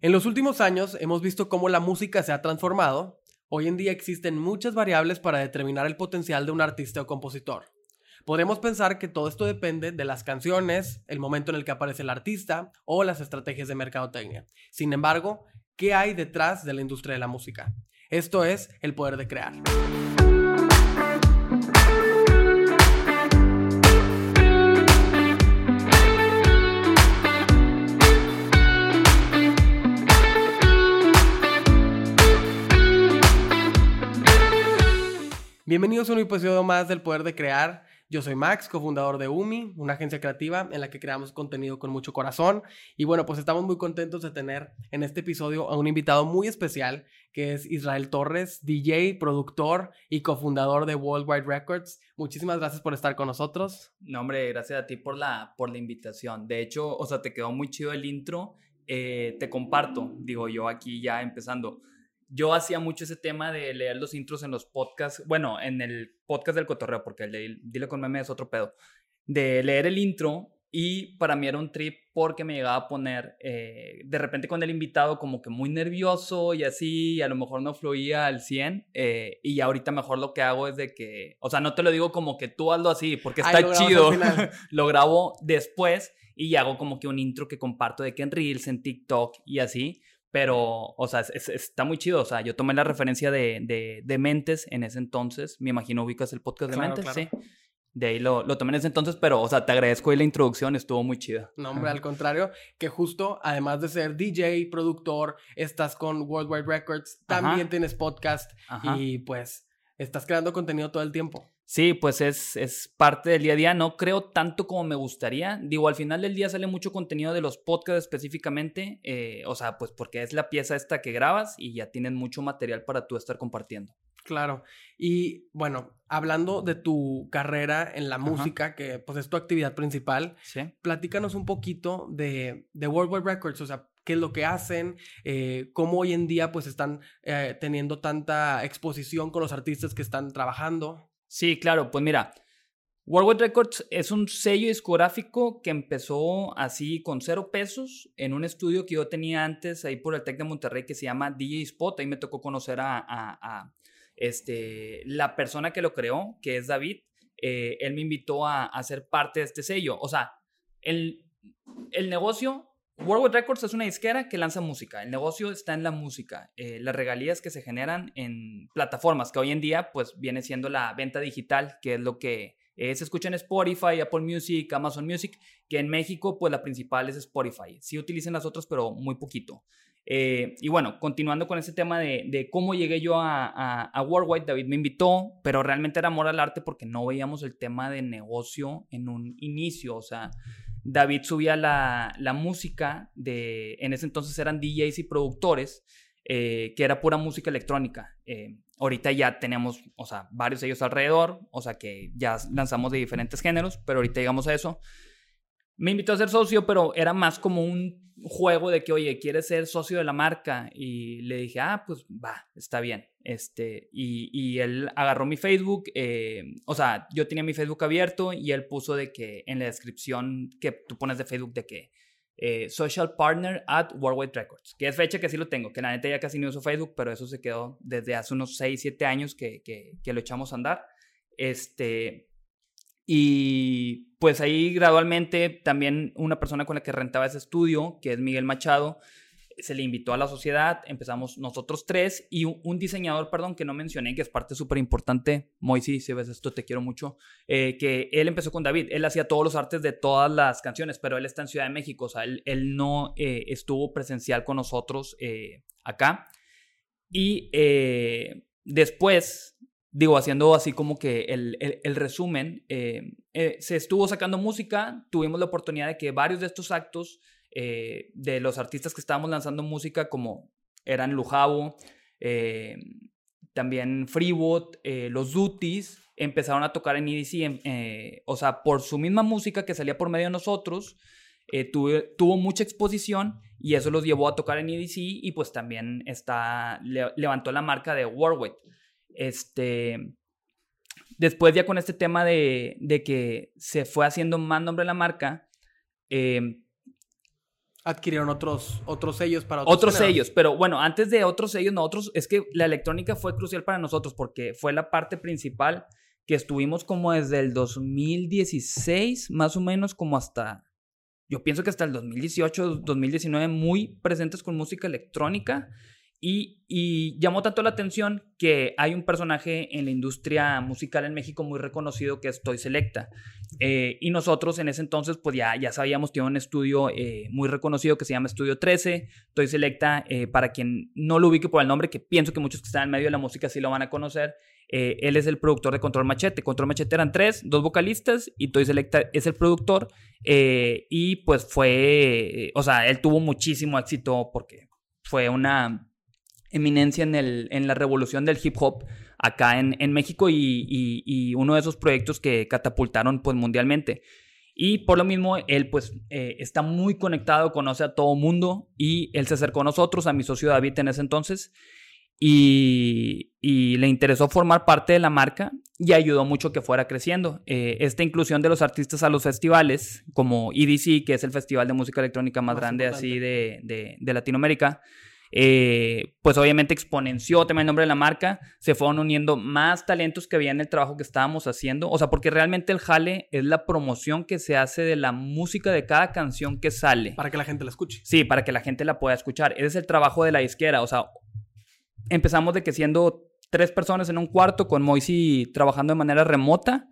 En los últimos años hemos visto cómo la música se ha transformado. Hoy en día existen muchas variables para determinar el potencial de un artista o compositor. Podemos pensar que todo esto depende de las canciones, el momento en el que aparece el artista o las estrategias de mercadotecnia. Sin embargo, ¿qué hay detrás de la industria de la música? Esto es el poder de crear. Bienvenidos a un episodio más del Poder de Crear. Yo soy Max, cofundador de UMI, una agencia creativa en la que creamos contenido con mucho corazón. Y bueno, pues estamos muy contentos de tener en este episodio a un invitado muy especial, que es Israel Torres, DJ, productor y cofundador de Worldwide Records. Muchísimas gracias por estar con nosotros. No, hombre, gracias a ti por la, por la invitación. De hecho, o sea, te quedó muy chido el intro. Eh, te comparto, digo yo aquí ya empezando yo hacía mucho ese tema de leer los intros en los podcasts, bueno, en el podcast del cotorreo, porque el de Dile con meme es otro pedo, de leer el intro y para mí era un trip porque me llegaba a poner eh, de repente con el invitado como que muy nervioso y así, y a lo mejor no fluía al 100 eh, y ahorita mejor lo que hago es de que, o sea, no te lo digo como que tú hazlo así porque está chido, lo grabo después y hago como que un intro que comparto de que en Reels, en TikTok y así, pero, o sea, está muy chido. O sea, yo tomé la referencia de, de, Mentes en ese entonces. Me imagino ubicas el podcast de Mentes, sí. De ahí lo, lo, tomé en ese entonces, pero, o sea, te agradezco ahí la introducción, estuvo muy chida. No, hombre, al contrario, que justo, además de ser DJ, productor, estás con Worldwide Records, también tienes podcast y pues estás creando contenido todo el tiempo. Sí, pues es, es, parte del día a día. No creo tanto como me gustaría. Digo, al final del día sale mucho contenido de los podcasts específicamente. Eh, o sea, pues porque es la pieza esta que grabas y ya tienes mucho material para tú estar compartiendo. Claro. Y bueno, hablando de tu carrera en la música, que pues es tu actividad principal, ¿Sí? platícanos un poquito de, de World Wide Records. O sea, qué es lo que hacen, eh, cómo hoy en día pues están eh, teniendo tanta exposición con los artistas que están trabajando. Sí, claro, pues mira, Worldwide Records es un sello discográfico que empezó así con cero pesos en un estudio que yo tenía antes ahí por el Tec de Monterrey que se llama DJ Spot. Ahí me tocó conocer a, este, la persona que lo creó, que es David. Eh, él me invitó a, a, ser parte de este sello. O sea, el, el negocio Worldwide Records es una disquera que lanza música. El negocio está en la música. Eh, las regalías que se generan en plataformas, que hoy en día pues viene siendo la venta digital, que es lo que eh, se escucha en Spotify, Apple Music, Amazon Music, que en México pues la principal es Spotify. Sí utilizan las otras, pero muy poquito. Eh, y bueno, continuando con ese tema de, cómo llegué yo a, a, a, Worldwide, David me invitó, pero realmente era amor al arte porque no veíamos el tema de negocio en un inicio. O sea, David subía la, música de, en ese entonces eran DJs y productores, eh, que era pura música electrónica. Eh, ahorita ya tenemos, o sea, varios de ellos alrededor, o sea, que ya lanzamos de diferentes géneros, pero ahorita llegamos a eso. Me invitó a ser socio, pero era más como un juego de que, oye, ¿quieres ser socio de la marca? Y le dije, ah, pues va, está bien. Este, y, él agarró mi Facebook, eh, o sea, yo tenía mi Facebook abierto y él puso de que en la descripción que tú pones de Facebook de que eh, social partner at Worldwide Records, que es fecha que sí lo tengo, que la neta ya casi no uso Facebook, pero eso se quedó desde hace unos 6, 7 años que, que, que lo echamos a andar. Este, y pues ahí gradualmente también una persona con la que rentaba ese estudio, que es Miguel Machado, se le invitó a la sociedad, empezamos nosotros tres y un, diseñador, perdón, que no mencioné, que es parte súper importante, Moisés, si ves esto, te quiero mucho, eh, que él empezó con David, él hacía todos los artes de todas las canciones, pero él está en Ciudad de México, o sea, él, no eh, estuvo presencial con nosotros eh, acá. Y después digo, haciendo así como que el, el, resumen, eh, eh, se estuvo sacando música, tuvimos la oportunidad de que varios de estos actos eh, de los artistas que estábamos lanzando música, como eran Lujabo, también Freewood, los Duties, empezaron a tocar en EDC, o sea, por su misma música que salía por medio de nosotros, tuvo mucha exposición y eso los llevó a tocar en EDC y pues también está, levantó la marca de Warwick. Este, después ya con este tema de, que se fue haciendo más nombre la marca, em, adquirieron otros, otros sellos para otros, otros sellos. Pero bueno, antes de otros sellos, nosotros, es que la electrónica fue crucial para nosotros porque fue la parte principal que estuvimos como desde el 2016, más o menos como hasta, yo pienso que hasta el 2018, 2019, muy presentes con música electrónica. Y, llamó tanto la atención que hay un personaje en la industria musical en México muy reconocido que es Toy Selecta. Eh, y nosotros en ese entonces, pues ya, ya sabíamos, tiene un estudio eh, muy reconocido que se llama Estudio 13. Toy Selecta, eh, para quien no lo ubique por el nombre, que pienso que muchos que están en medio de la música sí lo van a conocer, él es el productor de Control Machete. Control Machete eran tres, dos vocalistas y Toy Selecta es el productor. y pues fue, o sea, él tuvo muchísimo éxito porque fue una eminencia en, el, en la revolución del hip hop acá en, en México y, uno de esos proyectos que catapultaron pues mundialmente. Y por lo mismo, él pues eh, está muy conectado, conoce a todo mundo y él se acercó a nosotros, a mi socio David en ese entonces, y, y le interesó formar parte de la marca y ayudó mucho que fuera creciendo. Eh, esta inclusión de los artistas a los festivales, como EDC, que es el festival de música electrónica más, grande así de, de, de Latinoamérica, eh, pues obviamente exponenció también el nombre de la marca, se fueron uniendo más talentos que había en el trabajo que estábamos haciendo, o sea, porque realmente el jale es la promoción que se hace de la música de cada canción que sale. Para que la gente la escuche. Sí, para que la gente la pueda escuchar. Ese es el trabajo de la izquierda, o sea, empezamos de que siendo tres personas en un cuarto con Moisy trabajando de manera remota,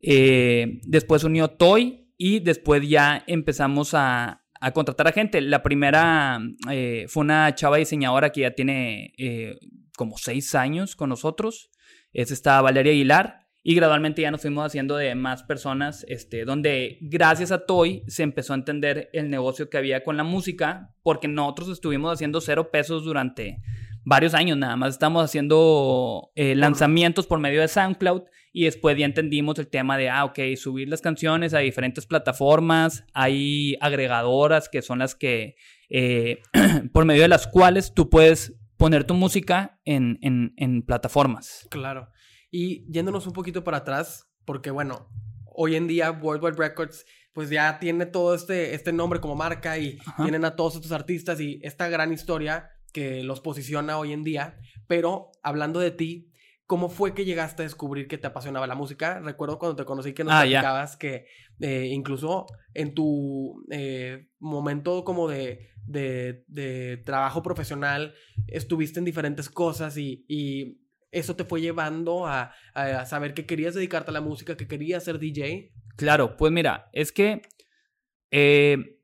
eh, después unió Toy y después ya empezamos a, a contratar a gente. La primera eh, fue una chava diseñadora que ya tiene eh, como seis años con nosotros. Es esta Valeria Aguilar. Y gradualmente ya nos fuimos haciendo de más personas, este, donde gracias a Toy se empezó a entender el negocio que había con la música, porque nosotros estuvimos haciendo cero pesos durante varios años nada más. Estamos haciendo eh, lanzamientos por medio de SoundCloud y después ya entendimos el tema de, ah, ok, subir las canciones a diferentes plataformas. Hay agregadoras que son las que, eh, por medio de las cuales tú puedes poner tu música en, en, plataformas. Claro. Y yéndonos un poquito para atrás, porque bueno, hoy en día Worldwide Records pues ya tiene todo este, este nombre como marca y tienen a todos estos artistas y esta gran historia que los posiciona hoy en día. Pero hablando de ti, ¿cómo fue que llegaste a descubrir que te apasionaba la música? Recuerdo cuando te conocí que nos ah, que eh, incluso en tu eh, momento como de, de, trabajo profesional estuviste en diferentes cosas y, y eso te fue llevando a, a, saber que querías dedicarte a la música, que querías ser DJ. Claro, pues mira, es que eh,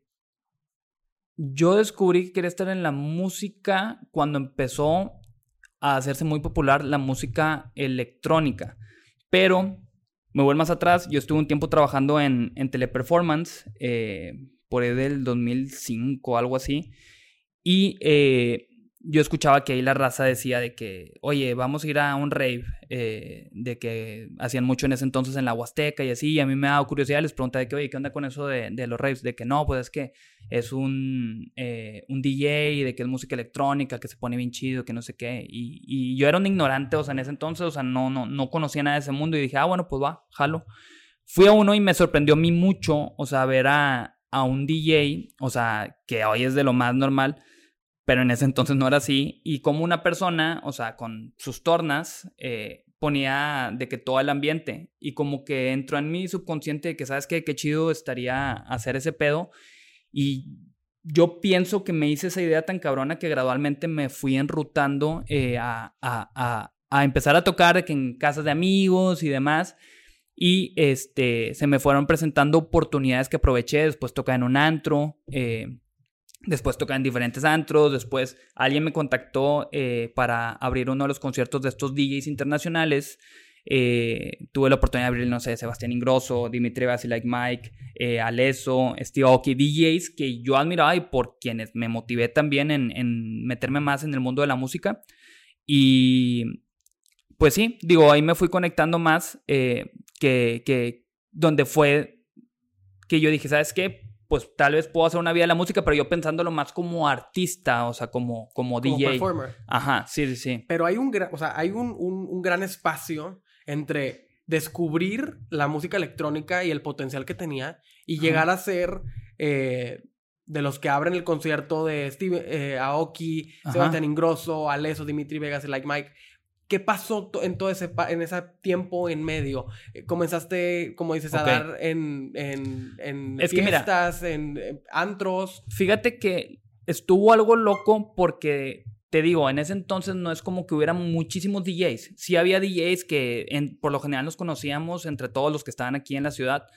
yo descubrí que quería estar en la música cuando empezó a hacerse muy popular la música electrónica. Pero me voy más atrás, yo estuve un tiempo trabajando en, en teleperformance, eh, por ahí del 2005, algo así. Y eh, yo escuchaba que ahí la raza decía de que, oye, vamos a ir a un rave, eh, de que hacían mucho en ese entonces en la Huasteca y así, y a mí me daba curiosidad, les preguntaba de que, oye, ¿qué onda con eso de, los raves? De que no, pues es que es un, eh, un DJ, de que es música electrónica, que se pone bien chido, que no sé qué, y, y, yo era un ignorante, o sea, en ese entonces, o sea, no, no, no conocía nada de ese mundo, y dije, ah, bueno, pues va, jalo. Fui a uno y me sorprendió a mí mucho, o sea, ver a, a un DJ, o sea, que hoy es de lo más normal, pero en ese entonces no era así. Y como una persona, o sea, con sus tornas, eh, ponía de que todo el ambiente. Y como que entró en mi subconsciente de que, ¿sabes qué? Qué chido estaría hacer ese pedo. Y yo pienso que me hice esa idea tan cabrona que gradualmente me fui enrutando eh, a, a, a, empezar a tocar en casas de amigos y demás. Y este, se me fueron presentando oportunidades que aproveché. Después tocar en un antro. Eh, Después toca en diferentes antros. Después alguien me contactó eh, para abrir uno de los conciertos de estos DJs internacionales. Eh, tuve la oportunidad de abrir, no sé, Sebastián Ingrosso, Dimitri Like Mike, eh, Aleso, Steve Aoki, DJs que yo admiraba y por quienes me motivé también en, en, meterme más en el mundo de la música. Y pues sí, digo, ahí me fui conectando más que, que donde fue que yo dije, ¿sabes qué? Pues tal vez puedo hacer una vida de la música, pero yo pensándolo más como artista, o sea, como, como, DJ. Como performer. Ajá, sí, sí, sí. Pero hay un, o sea, hay un, un, gran espacio entre descubrir la música electrónica y el potencial que tenía y llegar a ser, eh, de los que abren el concierto de Steve eh, Aoki, Sebastián Ingrosso, Aleso, Dimitri Vegas y Like Mike. ¿Qué pasó en todo ese, en ese tiempo en medio? Eh, ¿Comenzaste, como dices, a dar en, en, en fiestas, en, antros? Fíjate que estuvo algo loco porque, te digo, en ese entonces no es como que hubiera muchísimos DJs. Sí había DJs que por lo general nos conocíamos entre todos los que estaban aquí en la ciudad.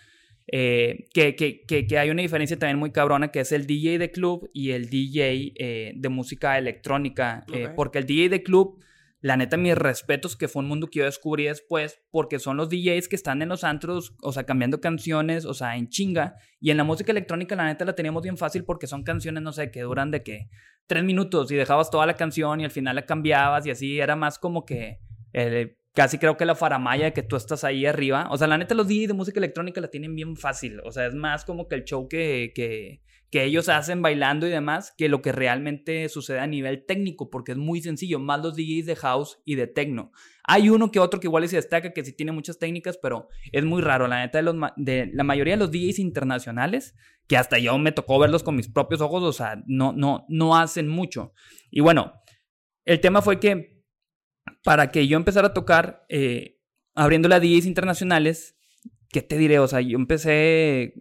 Eh, que, que, que, hay una diferencia también muy cabrona que es el DJ de club y el DJ eh, de música electrónica. porque el DJ de club la neta, mis respetos, que fue un mundo que yo descubrí después, porque son los DJs que están en los antros, o sea, cambiando canciones, o sea, en chinga. Y en la música electrónica, la neta, la teníamos bien fácil porque son canciones, no sé, que duran de que tres minutos y dejabas toda la canción y al final la cambiabas y así era más como que eh, casi creo que la faramaya de que tú estás ahí arriba. O sea, la neta, los DJs de música electrónica la tienen bien fácil. O sea, es más como que el show que, que que ellos hacen bailando y demás que lo que realmente sucede a nivel técnico, porque es muy sencillo, más los DJs de house y de techno. Hay uno que otro que igual se destaca, que sí tiene muchas técnicas, pero es muy raro. La neta, de, los, de la mayoría de los DJs internacionales, que hasta yo me tocó verlos con mis propios ojos, o sea, no, no, no hacen mucho. Y bueno, el tema fue que para que yo empezara a tocar, eh, abriendo las DJs internacionales, ¿qué te diré? O sea, yo empecé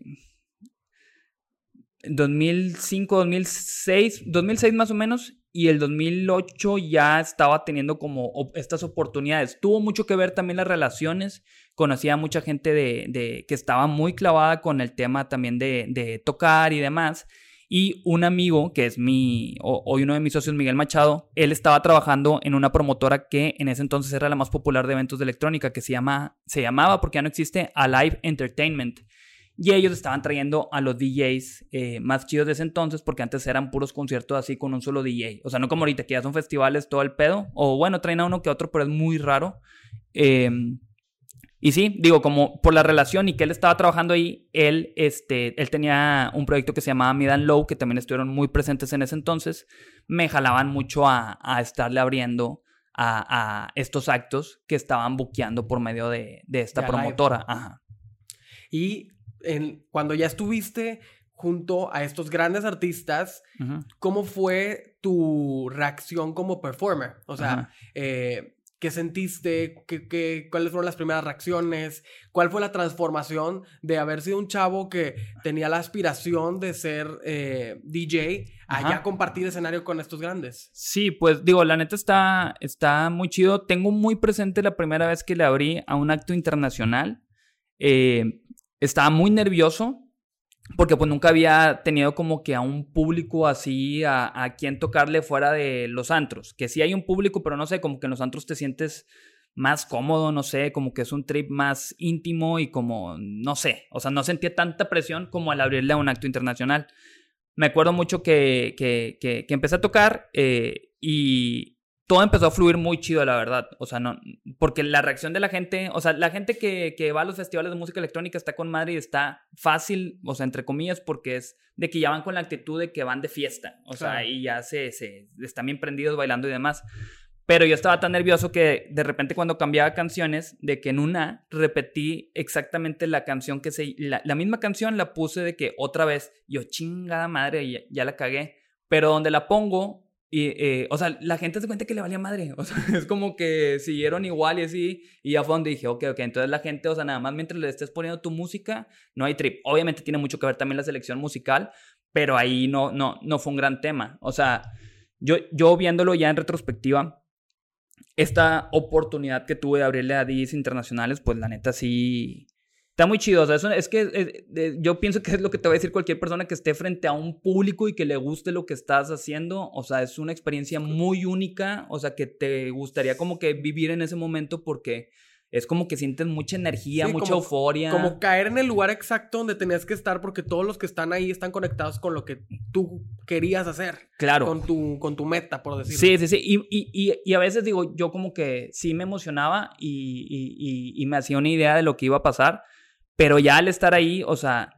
2005, 2006, 2006 más o menos, y el 2008 ya estaba teniendo como estas oportunidades. Tuvo mucho que ver también las relaciones. Conocía a mucha gente de, que estaba muy clavada con el tema también de, tocar y demás. Y un amigo, que es mi, hoy uno de mis socios, Miguel Machado, él estaba trabajando en una promotora que en ese entonces era la más popular de eventos de electrónica, que se, se llamaba, porque ya no existe, Alive Entertainment. Y ellos estaban trayendo a los DJs eh, más chidos de ese entonces, porque antes eran puros conciertos así con un solo DJ. O sea, no como ahorita que ya son festivales todo el pedo. O bueno, traen a uno que otro, pero es muy raro. Em, y sí, digo, como por la relación y que él estaba trabajando ahí, él, este, él tenía un proyecto que se llamaba Mid and Low, que también estuvieron muy presentes en ese entonces. Me jalaban mucho a, estarle abriendo a, estos actos que estaban buqueando por medio de, esta promotora. Ajá. Y cuando ya estuviste junto a estos grandes artistas, ¿cómo fue tu reacción como performer? O sea, eh, ¿qué sentiste? ¿Qué, cuáles fueron las primeras reacciones? ¿Cuál fue la transformación de haber sido un chavo que tenía la aspiración de ser eh, DJ a ya compartir escenario con estos grandes? Sí, pues digo, la neta está, está muy chido. Tengo muy presente la primera vez que le abrí a un acto internacional. Eh, estaba muy nervioso porque pues nunca había tenido como que a un público así a, quien tocarle fuera de los antros. Que sí hay un público, pero no sé, como que en los antros te sientes más cómodo, no sé, como que es un trip más íntimo y como, no sé, o sea, no sentía tanta presión como al abrirle a un acto internacional. Me acuerdo mucho que, que, que, empecé a tocar eh, y todo empezó a fluir muy chido, la verdad. O sea, no, porque la reacción de la gente, o sea, la gente que, que, va a los festivales de música electrónica está con madre y está fácil, o sea, entre comillas, porque es de que ya van con la actitud de que van de fiesta. O sea, y ya se, se están bien prendidos bailando y demás. Pero yo estaba tan nervioso que de repente cuando cambiaba canciones, de que en una repetí exactamente la canción que se... La, misma canción la puse de que otra vez, yo chingada madre, ya, ya la cagué. Pero donde la pongo, y, eh, o sea, la gente se cuenta que le valía madre. O sea, es como que siguieron igual y así. Y ya fue donde dije, ok, ok. Entonces la gente, o sea, nada más mientras le estés poniendo tu música, no hay trip. Obviamente tiene mucho que ver también la selección musical, pero ahí no, no, no fue un gran tema. O sea, yo, yo viéndolo ya en retrospectiva, esta oportunidad que tuve de abrirle a DJs internacionales, pues la neta sí, Está muy chido, o sea, eso, es que eh, yo pienso que es lo que te va a decir cualquier persona que esté frente a un público y que le guste lo que estás haciendo, o sea, es una experiencia muy única, o sea, que te gustaría como que vivir en ese momento porque es como que sientes mucha energía, mucha euforia. Como caer en el lugar exacto donde tenías que estar porque todos los que están ahí están conectados con lo que tú querías hacer. Claro. Con tu, con tu meta, por decirlo. Sí, sí, sí. Y, y, y, a veces digo, yo como que sí me emocionaba y, y me hacía una idea de lo que iba a pasar pero ya al estar ahí, o sea,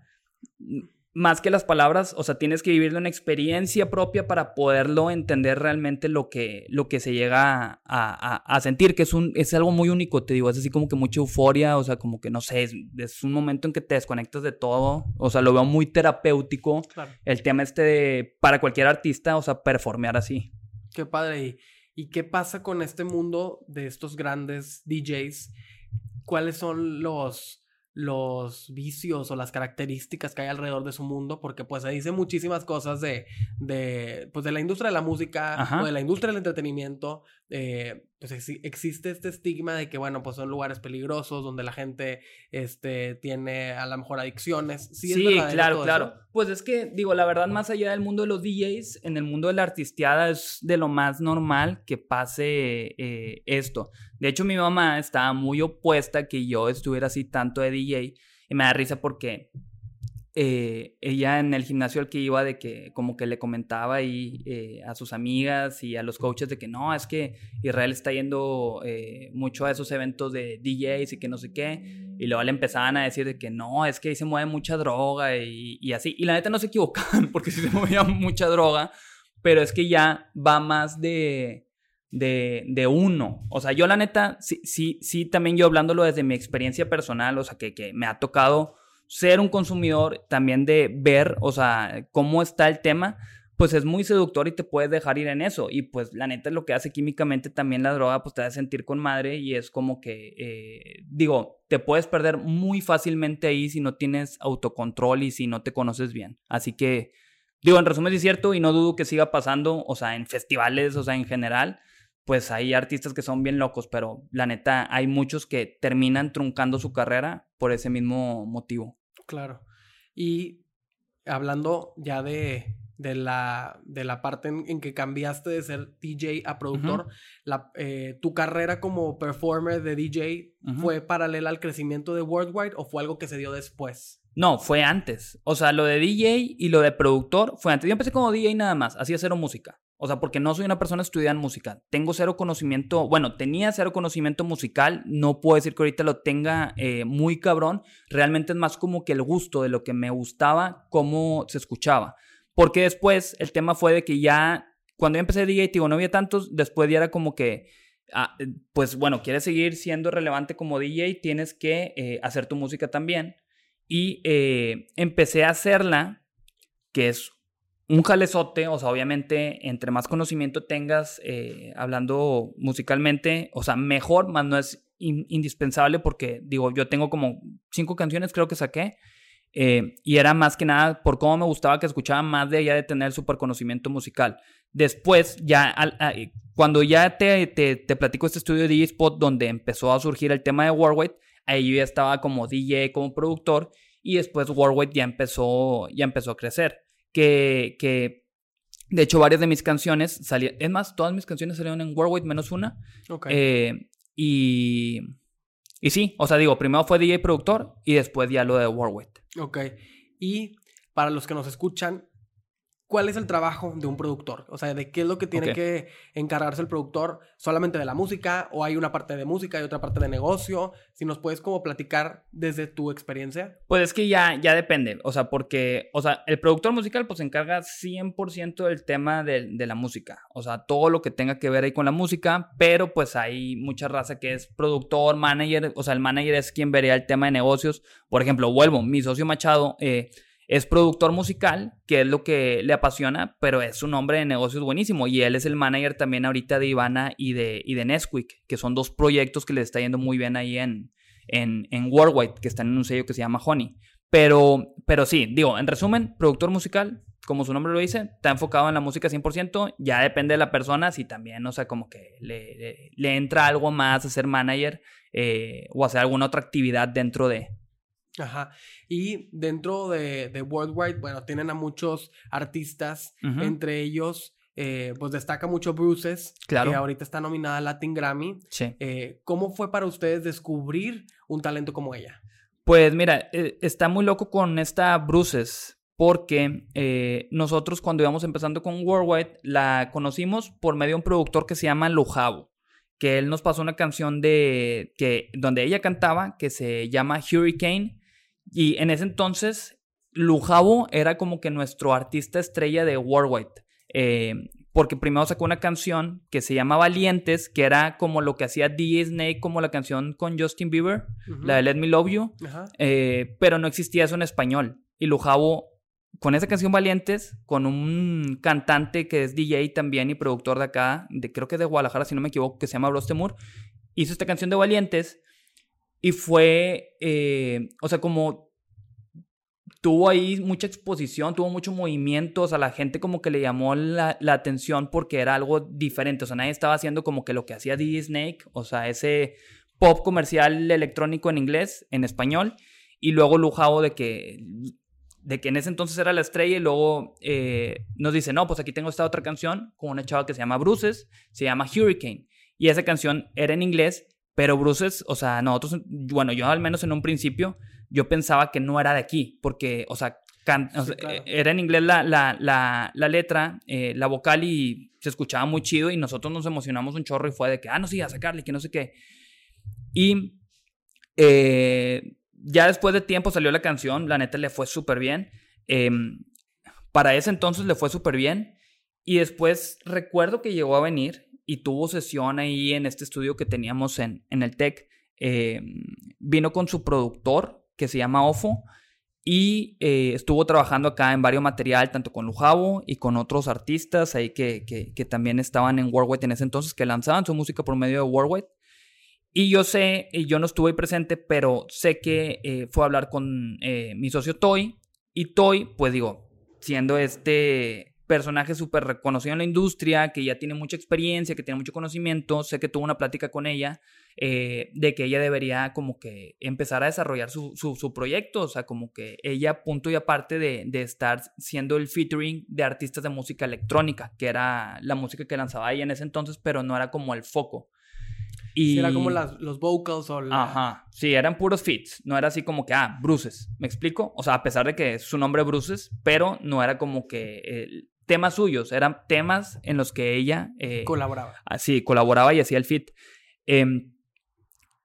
más que las palabras, o sea, tienes que vivirlo una experiencia propia para poderlo entender realmente lo que, lo que se llega a, a, sentir, que es, un, es algo muy único, te digo, es así como que mucha euforia, o sea, como que no sé, es, un momento en que te desconectas de todo, o sea, lo veo muy terapéutico, el tema este de, para cualquier artista, o sea, performear así. Qué padre, ¿y, y qué pasa con este mundo de estos grandes DJs? ¿Cuáles son los los vicios o las características que hay alrededor de su mundo, porque pues se dice muchísimas cosas de, de, pues, de la industria de la música o de la industria del entretenimiento, eh, pues existe este estigma de que, bueno, pues son lugares peligrosos donde la gente este, tiene a lo mejor adicciones. Sí, claro, claro. Pues es que, digo, la verdad, más allá del mundo de los DJs, en el mundo de la artisteada es de lo más normal que pase eh, esto. De hecho, mi mamá estaba muy opuesta a que yo estuviera así tanto de DJ y me da risa porque eh, ella en el gimnasio al que iba de que como que le comentaba ahí eh, a sus amigas y a los coaches de que no, es que Israel está yendo eh, mucho a esos eventos de DJs y que no sé qué. Y luego le empezaban a decir de que no, es que ahí se mueve mucha droga y, y así. Y la neta no se equivocaban porque sí se movía mucha droga, pero es que ya va más de, de, de, uno. O sea, yo la neta, sí, sí, sí, también yo hablándolo desde mi experiencia personal, o sea, que, que me ha tocado ser un consumidor, también de ver, o sea, cómo está el tema, pues es muy seductor y te puedes dejar ir en eso. Y pues la neta es lo que hace químicamente también la droga, pues te hace sentir con madre y es como que, eh, digo, te puedes perder muy fácilmente ahí si no tienes autocontrol y si no te conoces bien. Así que, digo, en resumen es cierto y no dudo que siga pasando, o sea, en festivales, o sea, en general. Pues hay artistas que son bien locos, pero la neta hay muchos que terminan truncando su carrera por ese mismo motivo. Claro. Y hablando ya de, de, la, de la parte en, que cambiaste de ser DJ a productor, la, eh, ¿tu carrera como performer de DJ fue paralela al crecimiento de Worldwide o fue algo que se dio después? No, fue antes. O sea, lo de DJ y lo de productor fue antes. Yo empecé como DJ nada más, hacía cero música. O sea, porque no soy una persona estudiada en música. Tengo cero conocimiento, bueno, tenía cero conocimiento musical. No puedo decir que ahorita lo tenga eh, muy cabrón. Realmente es más como que el gusto de lo que me gustaba, cómo se escuchaba. Porque después el tema fue de que ya, cuando yo empecé DJ, digo, no había tantos, después ya era como que, ah, pues bueno, quieres seguir siendo relevante como DJ, tienes que eh, hacer tu música también. Y eh, empecé a hacerla, que es un jalezote, o sea, obviamente, entre más conocimiento tengas eh, hablando musicalmente, o sea, mejor, más no es indispensable porque, digo, yo tengo como cinco canciones, creo que saqué, eh, y era más que nada por cómo me gustaba que escuchaba más de allá de tener super conocimiento musical. Después, ya, cuando ya te, te, te, platico este estudio de DJ Spot, donde empezó a surgir el tema de Warwhite, ahí yo ya estaba como DJ, como productor, y después Warwhite ya empezó, ya empezó a crecer que, que de hecho varias de mis canciones salían, es más, todas mis canciones salieron en Worldwide menos una. Eh, y, y sí, o sea, digo, primero fue DJ productor y después ya lo de Worldwide. Ok. Y para los que nos escuchan, ¿Cuál es el trabajo de un productor? O sea, ¿de qué es lo que tiene que encargarse el productor? ¿Solamente de la música? ¿O hay una parte de música y otra parte de negocio? Si nos puedes como platicar desde tu experiencia. Pues es que ya, ya depende. O sea, porque, o sea, el productor musical pues se encarga 100% del tema de, de, la música. O sea, todo lo que tenga que ver ahí con la música. Pero pues hay mucha raza que es productor, manager. O sea, el manager es quien vería el tema de negocios. Por ejemplo, vuelvo, mi socio Machado... Eh, es productor musical, que es lo que le apasiona, pero es un hombre de negocios buenísimo. Y él es el manager también ahorita de Ivana y de, y de Nesquik, que son dos proyectos que le está yendo muy bien ahí en, en, en Worldwide, que están en un sello que se llama Honey. Pero, pero sí, digo, en resumen, productor musical, como su nombre lo dice, está enfocado en la música 100%, ya depende de la persona, si también, o sea, como que le, le, entra algo más a ser manager eh, o hacer alguna otra actividad dentro de, Ajá. Y dentro de, de Worldwide, bueno, tienen a muchos artistas, entre ellos, eh, pues destaca mucho Bruces, claro. que ahorita está nominada a Latin Grammy. Sí. Eh, ¿Cómo fue para ustedes descubrir un talento como ella? Pues mira, eh, está muy loco con esta Bruces, porque nosotros cuando íbamos empezando con Worldwide, la conocimos por medio de un productor que se llama Lujabo que él nos pasó una canción de que donde ella cantaba que se llama Hurricane y en ese entonces Lujavo era como que nuestro artista estrella de Worldwide. Eh, porque primero sacó una canción que se llama Valientes, que era como lo que hacía DJ Snake, como la canción con Justin Bieber, la de Let Me Love You, eh, pero no existía eso en español. Y Lujavo, con esa canción Valientes, con un cantante que es DJ también y productor de acá, de, creo que de Guadalajara, si no me equivoco, que se llama Brostemur, hizo esta canción de Valientes y fue, eh, o sea, como tuvo ahí mucha exposición, tuvo mucho movimiento, o sea, la gente como que le llamó la, atención porque era algo diferente, o sea, nadie estaba haciendo como que lo que hacía Snake, o sea, ese pop comercial electrónico en inglés, en español, y luego Lujao de que, de que en ese entonces era la estrella y luego eh, nos dice, no, pues aquí tengo esta otra canción con una chava que se llama Bruces, se llama Hurricane, y esa canción era en inglés, pero Bruces, o sea, nosotros, bueno, yo al menos en un principio, yo pensaba que no era de aquí, porque, o sea, e, era en inglés la, la, la, letra, eh, la vocal y se escuchaba muy chido y nosotros nos emocionamos un chorro y fue de que, ah, no, sí, a sacarle, que no sé qué. Y eh, ya después de tiempo salió la canción, la neta le fue súper bien. Em, para ese entonces le fue súper bien. Y después recuerdo que llegó a venir y tuvo sesión ahí en este estudio que teníamos en, en el TEC. Em, vino con su productor que se llama OFO y eh, estuvo trabajando acá en varios material, tanto con Lujavo y con otros artistas ahí que, que, también estaban en Worldwide en ese entonces, que lanzaban su música por medio de Worldwide. Y yo sé, y yo no estuve presente, pero sé que eh, fue a hablar con eh, mi socio Toy. Y Toy, pues digo, siendo este personaje súper reconocido en la industria, que ya tiene mucha experiencia, que tiene mucho conocimiento. Sé que tuvo una plática con ella eh, de que ella debería como que empezar a desarrollar su, su, proyecto, o sea, como que ella punto y aparte de, de, estar siendo el featuring de artistas de música electrónica, que era la música que lanzaba ella en ese entonces, pero no era como el foco. Y... era como las, los vocals o Ajá, sí, eran puros fits, no era así como que, ah, Bruces, ¿me explico? O sea, a pesar de que su nombre Bruces, pero no era como que temas suyos, eran temas en los que ella... Eh, colaboraba. Sí, colaboraba y hacía el fit. Em,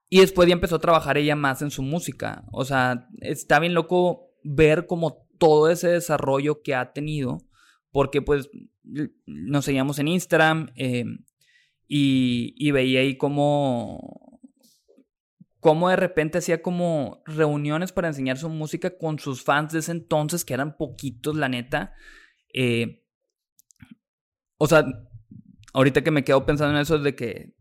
y después ya empezó a trabajar ella más en su música. O sea, está bien loco ver como todo ese desarrollo que ha tenido, porque pues nos seguíamos en Instagram em, y, y, veía ahí como, como de repente hacía como reuniones para enseñar su música con sus fans de ese entonces, que eran poquitos, la neta. Eh, o sea, ahorita que me quedo pensando en eso de que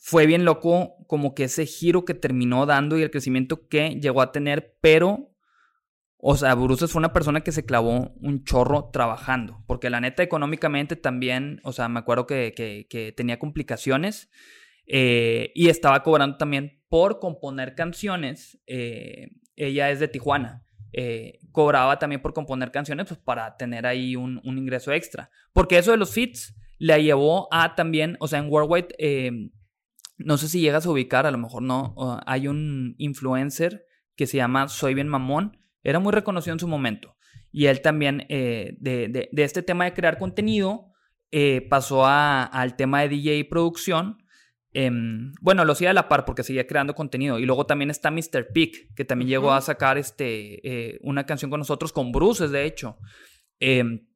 fue bien loco como que ese giro que terminó dando y el crecimiento que llegó a tener, pero, o sea, Bruces fue una persona que se clavó un chorro trabajando, porque la neta económicamente también, o sea, me acuerdo que, tenía complicaciones eh, y estaba cobrando también por componer canciones. Eh, ella es de Tijuana. Eh, cobraba también por componer canciones pues, para tener ahí un, ingreso extra. Porque eso de los fits le llevó a también, o sea, en Worldwide, eh, no sé si llegas a ubicar, a lo mejor no, hay un influencer que se llama Soy Bien Mamón, era muy reconocido en su momento. Y él también, eh, de, este tema de crear contenido, pasó al tema de DJ y producción Em, bueno, lo hacía a la par porque seguía creando contenido. Y luego también está Mr. Peak, que también llegó a sacar este, eh, una canción con nosotros, con Bruces, de hecho. Em,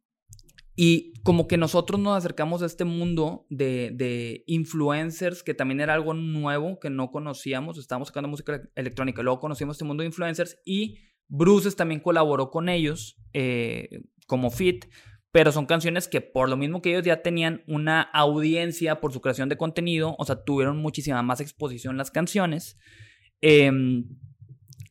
y como que nosotros nos acercamos a este mundo de, influencers, que también era algo nuevo que no conocíamos. Estábamos sacando música electrónica. Luego conocimos este mundo de influencers y Bruces también colaboró con ellos eh, como fit pero son canciones que por lo mismo que ellos ya tenían una audiencia por su creación de contenido, o sea, tuvieron muchísima más exposición las canciones. Em,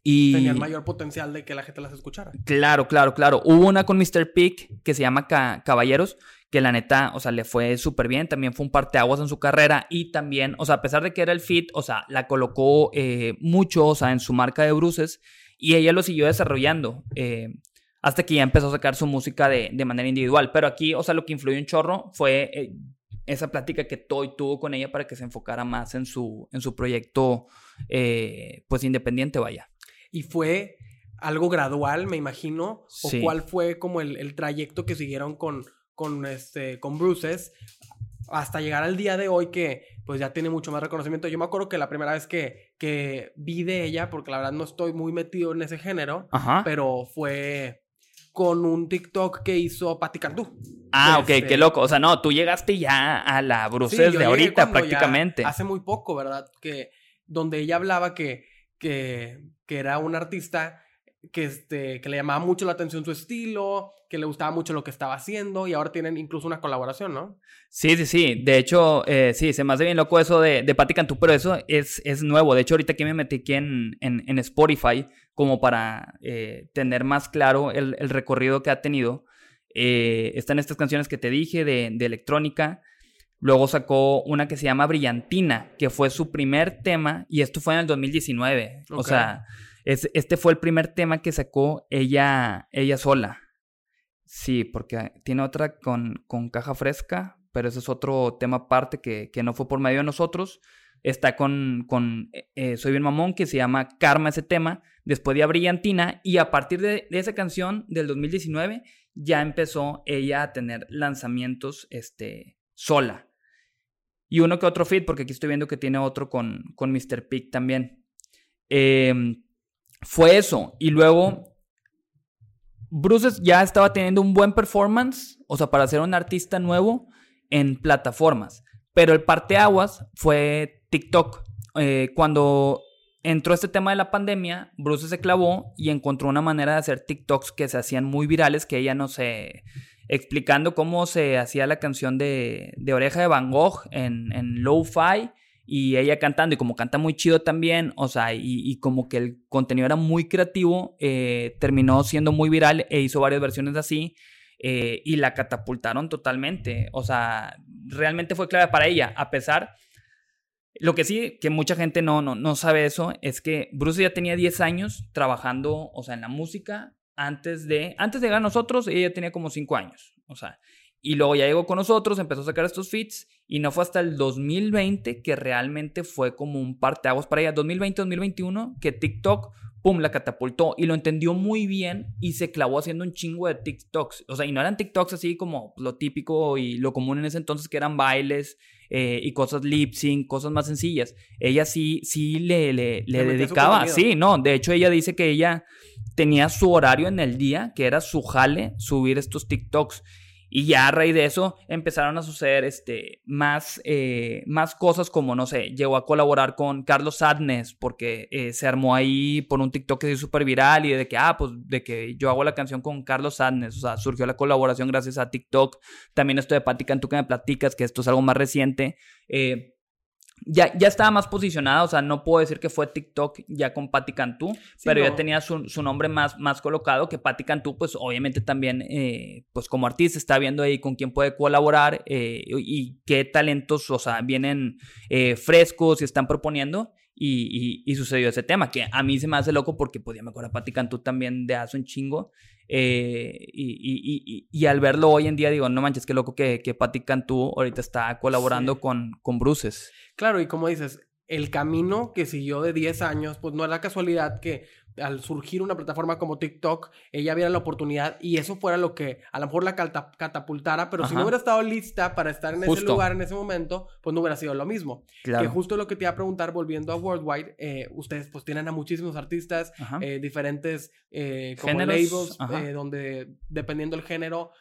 y... Tenían mayor potencial de que la gente las escuchara. Claro, claro, claro. Hubo una con Mr. Peak que se llama Caballeros, que la neta, o sea, le fue súper bien. También fue un parteaguas en su carrera y también, o sea, a pesar de que era el fit, o sea, la colocó eh, mucho, o sea, en su marca de bruces y ella lo siguió desarrollando. Eh, hasta que ya empezó a sacar su música de, manera individual. Pero aquí, o sea, lo que influyó un chorro fue eh, esa plática que Toy tuvo con ella para que se enfocara más en su, en su proyecto, eh, pues independiente, vaya. Y fue algo gradual, me imagino, o cuál fue como el, trayecto que siguieron con, con, este, con Bruces hasta llegar al día de hoy que pues ya tiene mucho más reconocimiento. Yo me acuerdo que la primera vez que, que vi de ella, porque la verdad no estoy muy metido en ese género, Ajá. pero fue con un TikTok que hizo Patti Cantú. Ah, ok, Este, qué loco. O sea, no, tú llegaste ya a la Sí, yo de ahorita prácticamente. hace muy poco, ¿verdad? Que donde ella hablaba que, que, que era un artista que, este, que le llamaba mucho la atención su estilo, que le gustaba mucho lo que estaba haciendo y ahora tienen incluso una colaboración, ¿no? Sí, sí, sí. De hecho, eh, sí, se me hace bien loco eso de, de Patti Cantú, pero eso es, es nuevo. De hecho, ahorita aquí me metí aquí en, en, en Spotify como para eh, tener más claro el, el recorrido que ha tenido. Eh, están estas canciones que te dije de, de electrónica. Luego sacó una que se llama Brillantina, que fue su primer tema, y esto fue en el 2019. O Ok. sea, es- este fue el primer tema que sacó ella, ella sola. Sí, porque tiene otra con, con caja fresca, pero ese es otro tema aparte que, que no fue por medio de nosotros. Está con, con eh, Soy bien mamón, que se llama Karma ese tema, después de Brillantina, y a partir de, esa canción del 2019 ya empezó ella a tener lanzamientos este, sola. Y uno que otro feed, porque aquí estoy viendo que tiene otro con, con Mr. Pig también. Em, fue eso. Y luego, Bruces ya estaba teniendo un buen performance, o sea, para ser un artista nuevo en plataformas. Pero el parteaguas fue TikTok. Eh, cuando entró este tema de la pandemia, Bruces se clavó y encontró una manera de hacer TikToks que se hacían muy virales, que ella no sé, explicando cómo se hacía la canción de, de Oreja de Van Gogh en, en Lo-Fi y ella cantando, y como canta muy chido también, o sea, y, y como que el contenido era muy creativo, eh, terminó siendo muy viral e hizo varias versiones así. eh, y la catapultaron totalmente. O sea, realmente fue clave para ella, a pesar... Lo que sí, que mucha gente no, no, no sabe eso, es que Bruce ya tenía 10 años trabajando, o sea, en la música, antes de, antes de llegar a nosotros, ella tenía como 5 años, o sea, y luego ya llegó con nosotros, empezó a sacar estos feats, y no fue hasta el 2020 que realmente fue como un parteaguas para ella, 2020-2021, que TikTok, pum, la catapultó, y lo entendió muy bien, y se clavó haciendo un chingo de TikToks, o sea, y no eran TikToks así como lo típico y lo común en ese entonces, que eran bailes, eh, y cosas lip sync, cosas más sencillas. Ella sí, sí le, le, dedicaba, sí, no, de hecho ella dice que ella tenía su horario en el día, que era su jale, subir estos TikToks. Y ya a raíz de eso empezaron a suceder este, más, eh, más cosas como, no sé, llegó a colaborar con Carlos Sadness porque eh, se armó ahí por un TikTok que se hizo súper viral y de que, ah, pues de que yo hago la canción con Carlos Sadness, o sea, surgió la colaboración gracias a TikTok. También esto de Patti Cantú que me platicas, que esto es algo más reciente. Eh, ya, ya estaba más posicionada, o sea, no puedo decir que fue TikTok ya con Patti Cantú, Sí, pero ya tenía su, su nombre más, más colocado, que Patti Cantú, pues obviamente también, eh, pues como artista está viendo ahí con quién puede colaborar eh, y, y qué talentos, o sea, vienen eh, frescos y están proponiendo. Y, y- y sucedió ese tema, que a mí se me hace loco porque pues ya me acuerdo de Patti Cantú también de hace un chingo. eh, y, y- y- y al verlo hoy en día digo, no manches, qué loco que, que Patti Cantú ahorita está colaborando Sí. con, con Bruces. Claro, y como dices, el camino que siguió de 10 años, pues no era casualidad que al surgir una plataforma como TikTok, ella viera la oportunidad y eso fuera lo que a lo mejor la catapultara, pero si no hubiera estado lista para estar en ese lugar en ese momento, pues no hubiera sido lo mismo. Que Claro. justo lo que te iba a preguntar, volviendo a Worldwide, eh, ustedes pues tienen a muchísimos artistas, eh, diferentes eh, como labels, eh, donde dependiendo del género,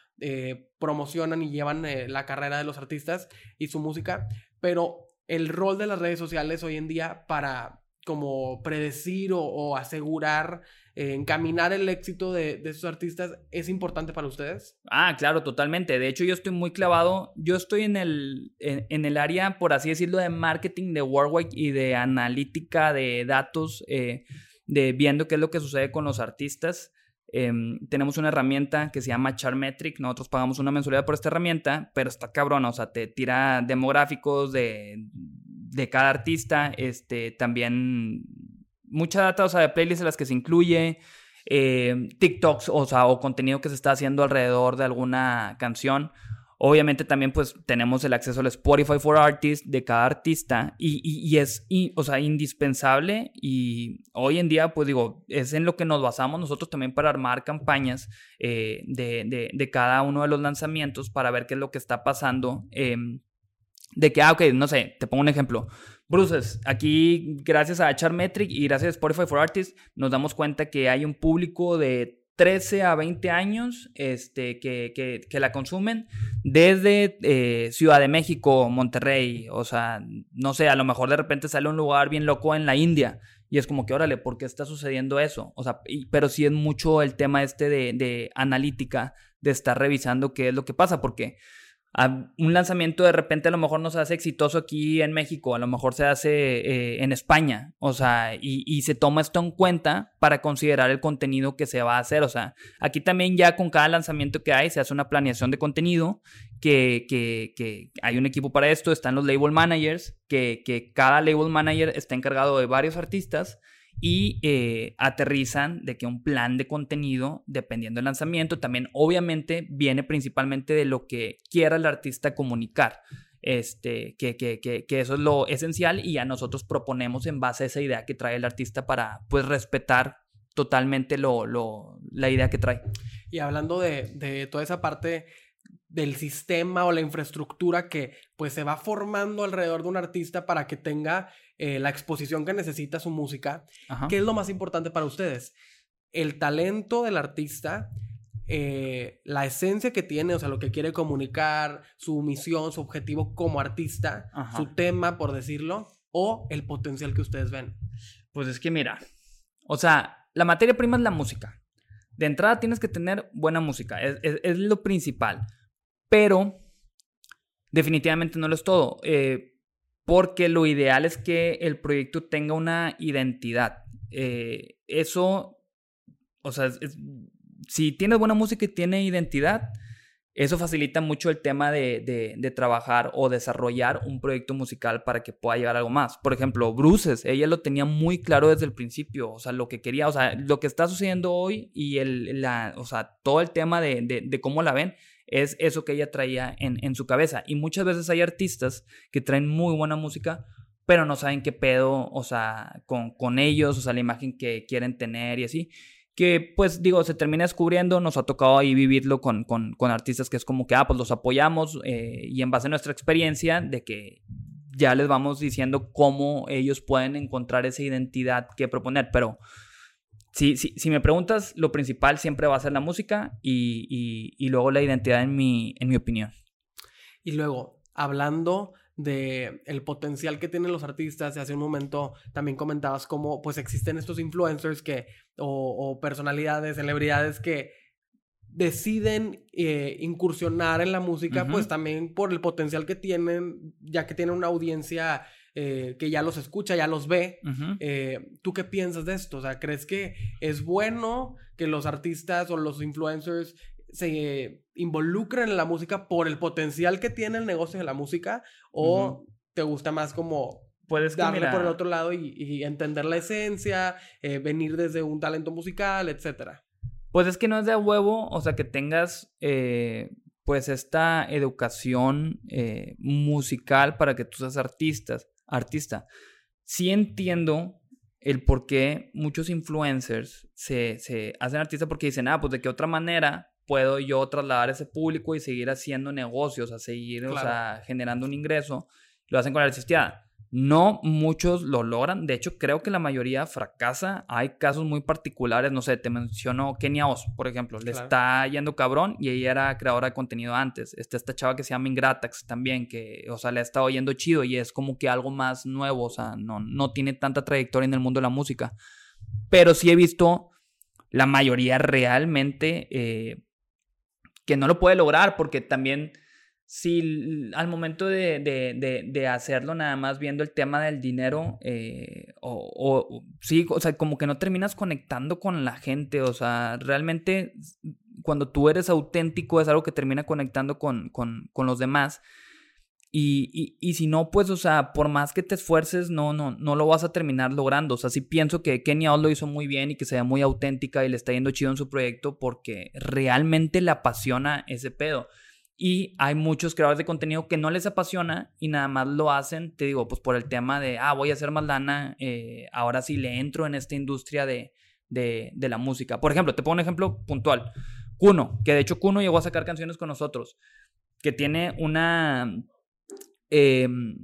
promocionan y llevan la carrera de los artistas y su música, pero el rol de las redes sociales hoy en día para como predecir o, asegurar, eh, encaminar el éxito de, de esos artistas es importante para ustedes. Ah, claro, totalmente. De hecho, yo estoy muy clavado. Yo estoy en el, en, el área, por así decirlo, de marketing de Worldwide y de analítica de datos, eh, de viendo qué es lo que sucede con los artistas. Em, tenemos una herramienta que se llama Charmetric. Nosotros pagamos una mensualidad por esta herramienta, pero está cabrona. O sea, te tira demográficos de, de cada artista. Este, también mucha data, o sea, de playlists en las que se incluye eh, TikToks, o sea, o contenido que se está haciendo alrededor de alguna canción. Obviamente también pues tenemos el acceso al Spotify for Artists de cada artista y, y- es o sea, indispensable y hoy en día pues digo, es en lo que nos basamos nosotros también para armar campañas eh, de, de- de cada uno de los lanzamientos para ver qué es lo que está pasando. em, de que, ah, ok, no sé, te pongo un ejemplo. Bruces, aquí gracias a Charmetric y gracias a Spotify for Artists nos damos cuenta que hay un público de 13 a 20 años este, que, que, que la consumen desde eh, Ciudad de México, Monterrey, o sea, no sé, a lo mejor de repente sale un lugar bien loco en la India y es como que, órale, ¿por qué está sucediendo eso? O sea, pero sí es mucho el tema este de, de analítica, de estar revisando qué es lo que pasa, porque un lanzamiento de repente a lo mejor no se hace exitoso aquí en México, a lo mejor se hace eh, en España, o sea, y, se toma esto en cuenta para considerar el contenido que se va a hacer, o sea, aquí también ya con cada lanzamiento que hay se hace una planeación de contenido, que, hay un equipo para esto, están los label managers, que cada label manager está encargado de varios artistas y eh, aterrizan de que un plan de contenido, dependiendo del lanzamiento, también obviamente viene principalmente de lo que quiera el artista comunicar. Este, que, que, que, que, eso es lo esencial y a nosotros proponemos en base a esa idea que trae el artista para pues respetar totalmente lo, lo, la idea que trae. Y hablando de, de toda esa parte del sistema o la infraestructura que pues se va formando alrededor de un artista para que tenga eh, la exposición que necesita su música. ¿Qué es lo más importante para ustedes? El talento del artista, eh, la esencia que tiene, o sea, lo que quiere comunicar, su misión, su objetivo como artista, su tema, por decirlo, o el potencial que ustedes ven. Pues es que mira, o sea, la materia prima es la música. De entrada tienes que tener buena música, es, es lo principal. Pero definitivamente no lo es todo. Eh, porque lo ideal es que el proyecto tenga una identidad. Eh, eso, o sea, si tienes buena música y tiene identidad, eso facilita mucho el tema de, de, trabajar o desarrollar un proyecto musical para que pueda llegar a algo más. Por ejemplo, Bruces, ella lo tenía muy claro desde el principio, o sea, lo que quería, o sea, lo que está sucediendo hoy y el, la, o sea, todo el tema de, de cómo la ven, es eso que ella traía en, su cabeza. Y muchas veces hay artistas que traen muy buena música, pero no saben qué pedo, o sea, con, con ellos, o sea, la imagen que quieren tener y así. Que pues digo, se termina descubriendo, nos ha tocado ahí vivirlo con, con, artistas que es como que, ah, pues los apoyamos eh, y en base a nuestra experiencia de que ya les vamos diciendo cómo ellos pueden encontrar esa identidad que proponer, pero si, si, me preguntas, lo principal siempre va a ser la música y, y, luego la identidad en mi, en mi opinión. Y luego, hablando de el potencial que tienen los artistas, hace un momento también comentabas cómo pues existen estos influencers que, o, personalidades, celebridades que deciden eh, incursionar en la música, pues también por el potencial que tienen, ya que tienen una audiencia eh, que ya los escucha, ya los ve. Eh, ¿Tú qué piensas de esto? O sea, ¿crees que es bueno que los artistas o los influencers se involucren en la música por el potencial que tiene el negocio de la música? ¿O te gusta más como Puedes darle por el otro lado y, entender la esencia, eh, venir desde un talento musical, etcétera? Pues es que no es de huevo, o sea, que tengas pues esta educación musical para que tú seas artistas artista. Sí entiendo el por qué muchos influencers se, se hacen artistas porque dicen, ah, pues de qué otra manera puedo yo trasladar ese público y seguir haciendo negocios, a seguir, o sea, generando un ingreso. Lo hacen con la artistía. No muchos lo logran. De hecho, creo que la mayoría fracasa. Hay casos muy particulares. No sé, te menciono Kenia Oz, por ejemplo. Le está yendo cabrón y ella era creadora de contenido antes. Está esta chava que se llama Ingratax también, que, o sea, le ha estado yendo chido y es como que algo más nuevo. O sea, no, no tiene tanta trayectoria en el mundo de la música. Pero sí he visto la mayoría realmente eh, que no lo puede lograr porque también si al momento de, hacerlo nada más viendo el tema del dinero, eh, o, sí, o sea, como que no terminas conectando con la gente, o sea, realmente cuando tú eres auténtico es algo que termina conectando con, los demás. Y, si no, pues, o sea, por más que te esfuerces, no, no, no lo vas a terminar logrando. O sea, sí pienso que Kenia lo hizo muy bien y que sea muy auténtica y le está yendo chido en su proyecto porque realmente le apasiona ese pedo. Y hay muchos creadores de contenido que no les apasiona y nada más lo hacen, te digo, pues por el tema de, ah, voy a hacer más lana, eh, ahora sí le entro en esta industria de, de, la música. Por ejemplo, te pongo un ejemplo puntual. Kuno, que de hecho Kuno llegó a sacar canciones con nosotros, que tiene una, em,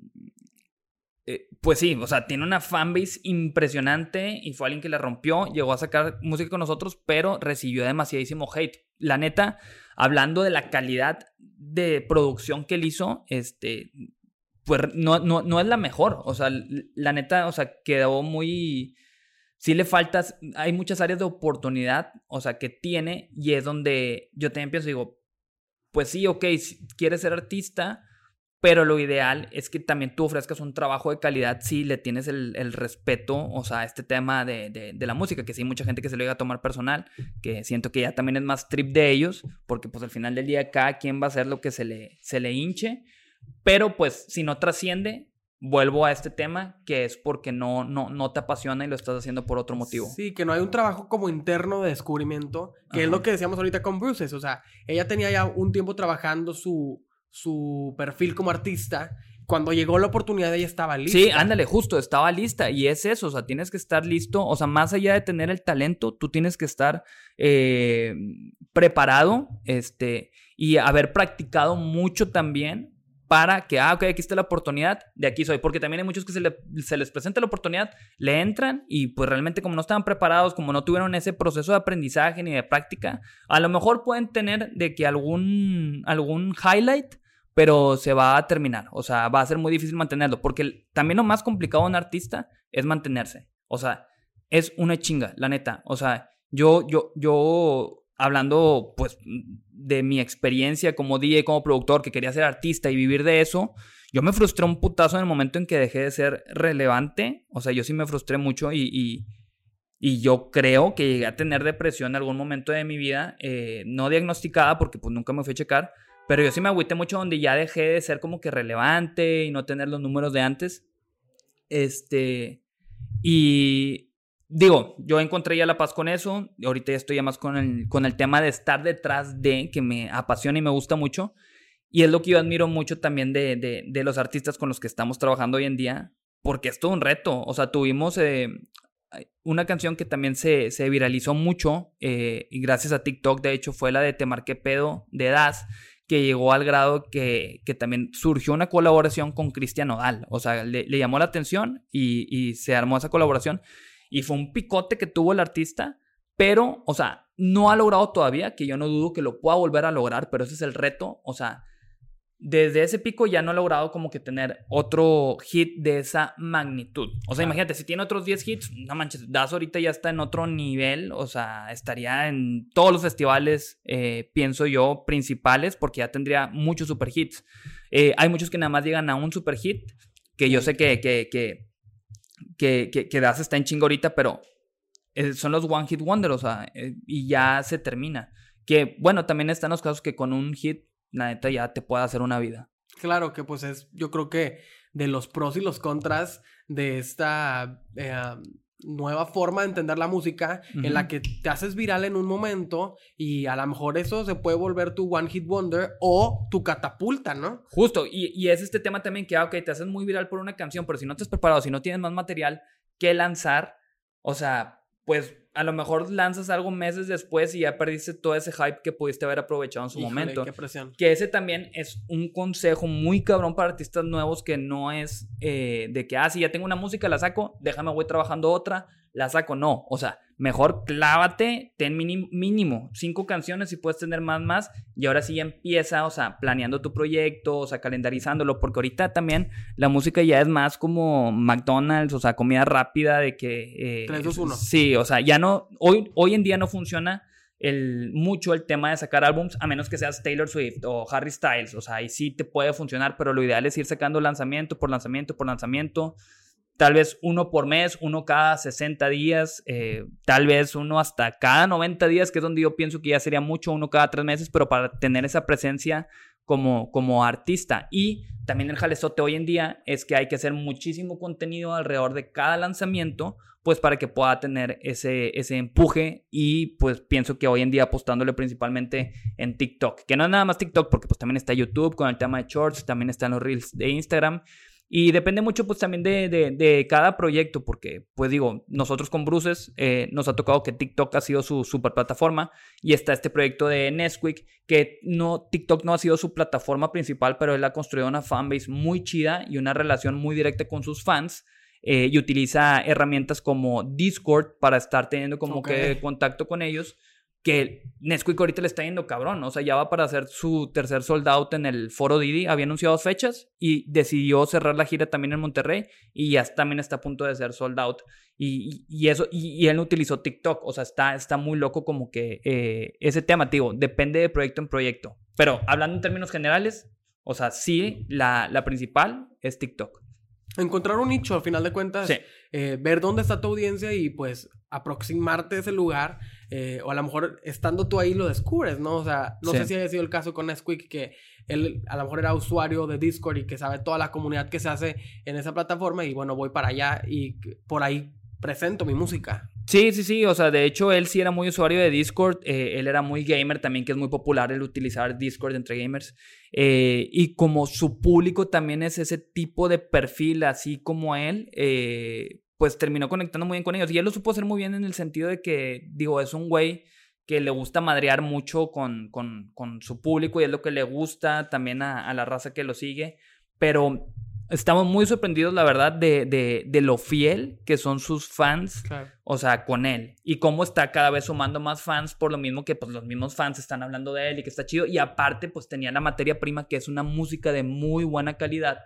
eh, pues sí, o sea, tiene una fanbase impresionante y fue alguien que la rompió, llegó a sacar música con nosotros, pero recibió demasiadísimo hate. La neta, hablando de la calidad de producción que él hizo, este, pues no, no, no es la mejor. O sea, la neta, o sea, quedó muy... Sí le faltas, hay muchas áreas de oportunidad, o sea, que tiene y es donde yo también pienso, digo, pues sí, ok, si quieres ser artista, pero lo ideal es que también tú ofrezcas un trabajo de calidad si le tienes el, respeto, o sea, este tema de, de, la música, que sí hay mucha gente que se lo llega a tomar personal, que siento que ya también es más trip de ellos, porque pues al final del día cada quien va a hacer lo que se le, se le hinche, pero pues si no trasciende, vuelvo a este tema, que es porque no, no, no te apasiona y lo estás haciendo por otro motivo. Sí, que no hay un trabajo como interno de descubrimiento, que es lo que decíamos ahorita con Bruces, o sea, ella tenía ya un tiempo trabajando su su perfil como artista, cuando llegó la oportunidad ella estaba lista. Sí, ándale, justo, estaba lista. Y es eso, o sea, tienes que estar listo. O sea, más allá de tener el talento, tú tienes que estar eh, preparado este, y haber practicado mucho también para que, ah, ok, aquí está la oportunidad, de aquí soy. Porque también hay muchos que se, se, les presenta la oportunidad, le entran y pues realmente como no estaban preparados, como no tuvieron ese proceso de aprendizaje ni de práctica, a lo mejor pueden tener de que algún, algún highlight pero se va a terminar. O sea, va a ser muy difícil mantenerlo, porque también lo más complicado de un artista es mantenerse. O sea, es una chinga, la neta. O sea, yo, yo, yo, hablando pues de mi experiencia como DJ, como productor, que quería ser artista y vivir de eso, yo me frustré un putazo en el momento en que dejé de ser relevante. O sea, yo sí me frustré mucho y, y, yo creo que llegué a tener depresión en algún momento de mi vida, eh, no diagnosticada porque pues nunca me fui a checar, pero yo sí me agüité mucho donde ya dejé de ser como que relevante y no tener los números de antes. Este. Y digo, yo encontré ya la paz con eso. Ahorita ya estoy más con el, con el tema de estar detrás de, que me apasiona y me gusta mucho. Y es lo que yo admiro mucho también de, de, de los artistas con los que estamos trabajando hoy en día, porque es todo un reto. O sea, tuvimos eh, una canción que también se, se viralizó mucho, eh, y gracias a TikTok, de hecho, fue la de Te Marqué Pedo de Das, que llegó al grado que, que también surgió una colaboración con Cristian Nodal. O sea, le, llamó la atención y, y, se armó esa colaboración. Y fue un picote que tuvo el artista, pero, o sea, no ha logrado todavía, que yo no dudo que lo pueda volver a lograr, pero ese es el reto. O sea, desde ese pico ya no ha logrado como que tener otro hit de esa magnitud. O sea, imagínate, si tiene otros 10 hits, no manches, Das ahorita ya está en otro nivel, o sea, estaría en todos los festivales, eh, pienso yo, principales, porque ya tendría muchos super hits. Eh, hay muchos que nada más llegan a un super hit, que yo sé que, que, que, que, que, Das está en chingo ahorita, pero eh, son los One Hit Wonder, o sea, y ya se termina. Que bueno, también están los casos que con un hit la neta ya te puede hacer una vida. Claro que pues es, yo creo que de los pros y los contras de esta eh, nueva forma de entender la música en la que te haces viral en un momento y a lo mejor eso se puede volver tu one hit wonder o tu catapulta, ¿no? Justo, y, y es este tema también que, ah, ok, te haces muy viral por una canción, pero si no te has preparado, si no tienes más material que lanzar, o sea, pues a lo mejor lanzas algo meses después y ya perdiste todo ese hype que pudiste haber aprovechado en su momento. Qué presión. Que ese también es un consejo muy cabrón para artistas nuevos que no es eh, de que, ah, si ya tengo una música, la saco, déjame, voy trabajando otra, la saco. No, o sea, mejor clávate, ten mínimo, cinco canciones y puedes tener más, más. Y ahora sí ya empieza, o sea, planeando tu proyecto, o sea, calendarizándolo, porque ahorita también la música ya es más como McDonald's, o sea, comida rápida de que... Eh, 3, 2, 1. Sí, o sea, ya no, hoy, hoy en día no funciona el, mucho el tema de sacar álbums, a menos que seas Taylor Swift o Harry Styles, o sea, ahí sí te puede funcionar, pero lo ideal es ir sacando lanzamiento por lanzamiento por lanzamiento tal vez uno por mes, uno cada 60 días, eh, tal vez uno hasta cada 90 días, que es donde yo pienso que ya sería mucho, uno cada tres meses, pero para tener esa presencia como, como artista. Y también el jalezote hoy en día es que hay que hacer muchísimo contenido alrededor de cada lanzamiento, pues para que pueda tener ese, ese empuje y pues pienso que hoy en día apostándole principalmente en TikTok, que no es nada más TikTok porque pues también está YouTube con el tema de shorts, también están los reels de Instagram Y depende mucho pues también de, de, cada proyecto, porque pues digo, nosotros con Bruces eh, nos ha tocado que TikTok ha sido su super plataforma y está este proyecto de Nesquik, que no, TikTok no ha sido su plataforma principal, pero él ha construido una fanbase muy chida y una relación muy directa con sus fans. Eh, y utiliza herramientas como Discord para estar teniendo como que contacto con ellos que Nesquik ahorita le está yendo cabrón, o sea, ya va para hacer su tercer sold out en el Foro Didi, había anunciado fechas y decidió cerrar la gira también en Monterrey y ya también está a punto de ser sold out. Y, eso, y, él no utilizó TikTok, o sea, está, está muy loco como que eh, ese tema, digo, depende de proyecto en proyecto. Pero hablando en términos generales, o sea, sí, la, la principal es TikTok. Encontrar un nicho, al final de cuentas, eh, ver dónde está tu audiencia y pues aproximarte a ese lugar eh, o a lo mejor estando tú ahí lo descubres, ¿no? O sea, no sé si haya sido el caso con Nesquik, que él a lo mejor era usuario de Discord y que sabe toda la comunidad que se hace en esa plataforma y bueno, voy para allá y por ahí presento mi música. Sí, sí, sí, o sea, de hecho él sí era muy usuario de Discord, eh, él era muy gamer también, que es muy popular el utilizar Discord entre gamers, eh, y como su público también es ese tipo de perfil, así como él, eh, pues terminó conectando muy bien con ellos. Y él lo supo hacer muy bien en el sentido de que, digo, es un güey que le gusta madrear mucho con, con, con su público y es lo que le gusta también a, la raza que lo sigue. Pero estamos muy sorprendidos, la verdad, de, de, lo fiel que son sus fans, o sea, con él. Y cómo está cada vez sumando más fans por lo mismo que pues los mismos fans están hablando de él y que está chido. Y aparte, pues tenía la materia prima que es una música de muy buena calidad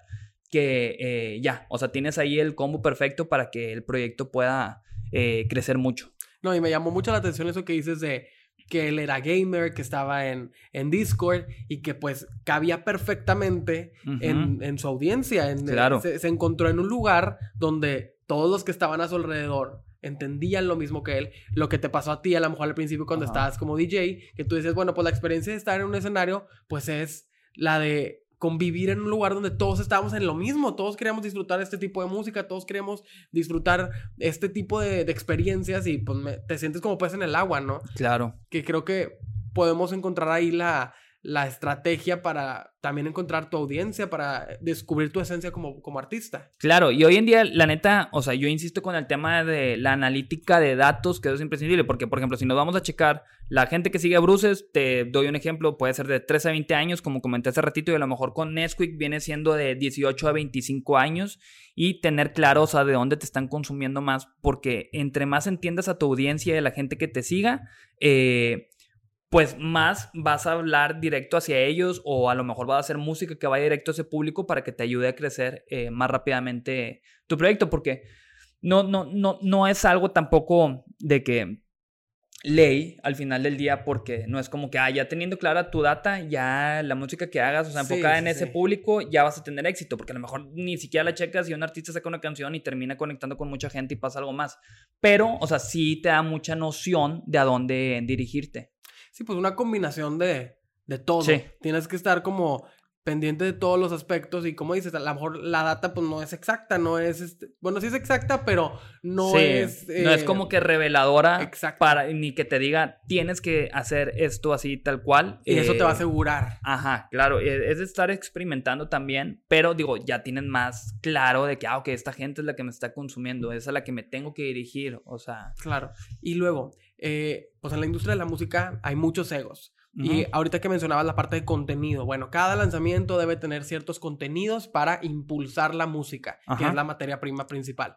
que eh, ya, o sea, tienes ahí el combo perfecto para que el proyecto pueda eh, crecer mucho. No, y me llamó mucho la atención eso que dices de que él era gamer, que estaba en, en Discord y que pues cabía perfectamente en, su audiencia. En, claro. se, encontró en un lugar donde todos los que estaban a su alrededor entendían lo mismo que él. Lo que te pasó a ti a lo mejor al principio cuando estabas como DJ, que tú dices, bueno, pues la experiencia de estar en un escenario pues es la de convivir en un lugar donde todos estábamos en lo mismo, todos queríamos disfrutar este tipo de música, todos queríamos disfrutar este tipo de, experiencias y pues te sientes como pez en el agua, ¿no? Claro. Que creo que podemos encontrar ahí la, la estrategia para también encontrar tu audiencia, para descubrir tu esencia como, como artista. Claro, y hoy en día, la neta, o sea, yo insisto con el tema de la analítica de datos, que es imprescindible, porque, por ejemplo, si nos vamos a checar la gente que sigue a Bruces, te doy un ejemplo, puede ser de 13 a 20 años, como comenté hace ratito, y a lo mejor con Nesquik viene siendo de 18 a 25 años, y tener claro, o sea, de dónde te están consumiendo más, porque entre más entiendas a tu audiencia y a la gente que te siga, eh pues más vas a hablar directo hacia ellos o a lo mejor vas a hacer música que vaya directo a ese público para que te ayude a crecer eh, más rápidamente tu proyecto, porque no, no, no, no es algo tampoco de que ley al final del día porque no es como que, ah, ya teniendo clara tu data, ya la música que hagas, o sea, enfocada en ese público, ya vas a tener éxito, porque a lo mejor ni siquiera la checas y un artista saca una canción y termina conectando con mucha gente y pasa algo más. Pero, o sea, sí te da mucha noción de a dónde dirigirte. Sí, pues una combinación de, de todo. Tienes que estar como pendiente de todos los aspectos y como dices, a lo mejor la data pues no es exacta, no es, este, bueno, sí es exacta, pero no es... no es como que reveladora para ni que te diga, tienes que hacer esto así tal cual. Y eso te va a eh, asegurar. Ajá, claro, e, es de estar experimentando también, pero digo, ya tienen más claro de que, ah, ok, esta gente es la que me está consumiendo, es a la que me tengo que dirigir, o sea... Claro, y luego, eh, pues en la industria de la música hay muchos egos. Y ahorita que mencionabas la parte de contenido, bueno, cada lanzamiento debe tener ciertos contenidos para impulsar la música, que es la materia prima principal.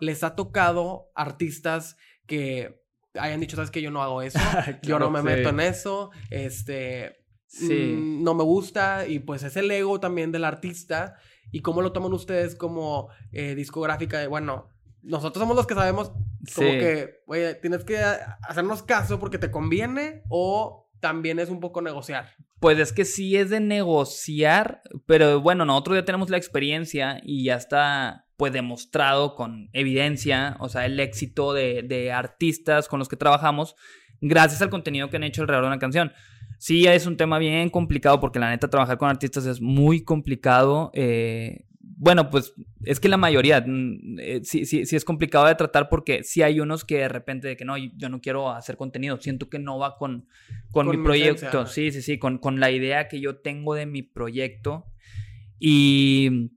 Les ha tocado artistas que hayan dicho, sabes que yo no hago eso, yo no me meto en eso, este, mm, no me gusta, y pues es el ego también del artista. ¿Y cómo lo toman ustedes como eh, discográfica de, bueno, nosotros somos los que sabemos como que, oye, tienes que hacernos caso porque te conviene o también es un poco negociar. Pues es que sí es de negociar, pero bueno, nosotros ya tenemos la experiencia y ya está pues demostrado con evidencia, o sea, el éxito de, de artistas con los que trabajamos gracias al contenido que han hecho alrededor de una canción. Sí, es un tema bien complicado porque la neta trabajar con artistas es muy complicado. Eh, bueno, pues es que la mayoría mm, eh, sí, sí, sí es complicado de tratar porque sí hay unos que de repente de que no, yo no quiero hacer contenido, siento que no va con, con, mi, proyecto, sí, sí, sí, con, con la idea que yo tengo de mi proyecto. Y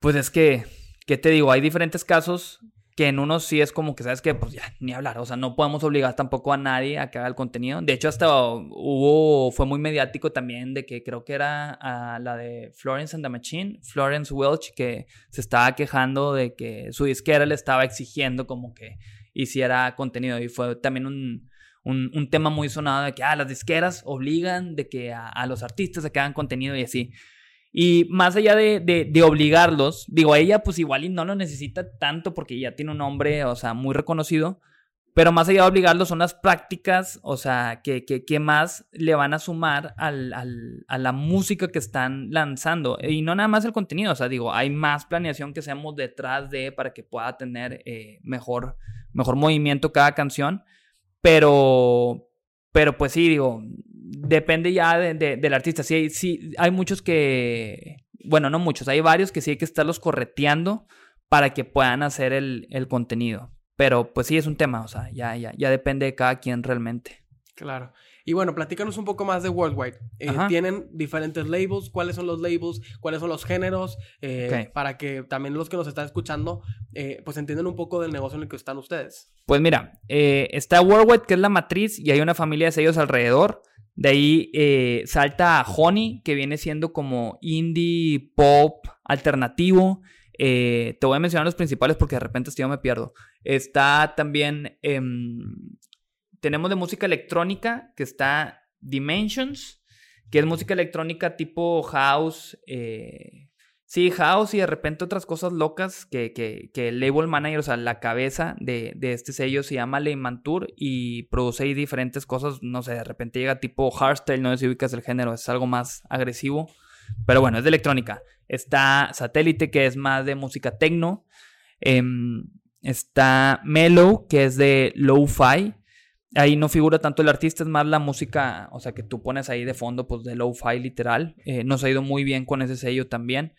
Pues es que, ¿qué te digo? Hay diferentes casos que en unos sí es como que, ¿sabes que Pues ya, ni hablar, o sea, no podemos obligar tampoco a nadie a que haga el contenido. De hecho, hasta hubo, fue muy mediático también de que creo que era a la de Florence and the Machine, Florence Welch, que se estaba quejando de que su disquera le estaba exigiendo como que hiciera contenido y fue también un, un, tema muy sonado de que, ah, las disqueras obligan de que a, los artistas a que hagan contenido y así. Y más allá de, de, obligarlos, digo, ella pues igual y no lo necesita tanto porque ya tiene un nombre, o sea, muy reconocido, pero más allá de obligarlos son las prácticas, o sea, que, que, más le van a sumar al, al, a la música que están lanzando. Y no nada más el contenido, o sea, digo, hay más planeación que hacemos detrás de para que pueda tener eh, mejor, mejor movimiento cada canción, pero, pero pues sí, digo, depende ya del artista. Sí hay, sí, hay muchos que, bueno, no muchos, hay varios que sí hay que estarlos correteando para que puedan hacer el, el contenido. Pero pues sí es un tema, o sea, ya, ya, ya depende de cada quien realmente. Claro. Y bueno, platícanos un poco más de Worldwide. Eh, ¿Tienen diferentes labels? ¿Cuáles son los labels? ¿Cuáles son los géneros? Eh, para que también los que nos están escuchando, eh, pues entiendan un poco del negocio en el que están ustedes. Pues mira, está Worldwide, que es la matriz, y hay una familia de sellos alrededor. De ahí salta Honey, que viene siendo como indie, pop, alternativo. te voy a mencionar los principales porque de repente si yo me pierdo. Está también em, tenemos de música electrónica que está Dimensions, que es música electrónica tipo house. Eh, sí, house y de repente otras cosas locas que, que, que el label manager, o sea, la cabeza de, de este sello se llama Leyman Tour y produce ahí diferentes cosas. No sé, de repente llega tipo hardstyle, no sé si ubicas el género, es algo más agresivo. Pero bueno, es de electrónica. Está Satélite, que es más de música techno. Em, está Mellow, que es de lo-fi. Ahí no figura tanto el artista, es más la música, o sea, que tú pones ahí de fondo, pues de low-fi literal. Eh, nos ha ido muy bien con ese sello también.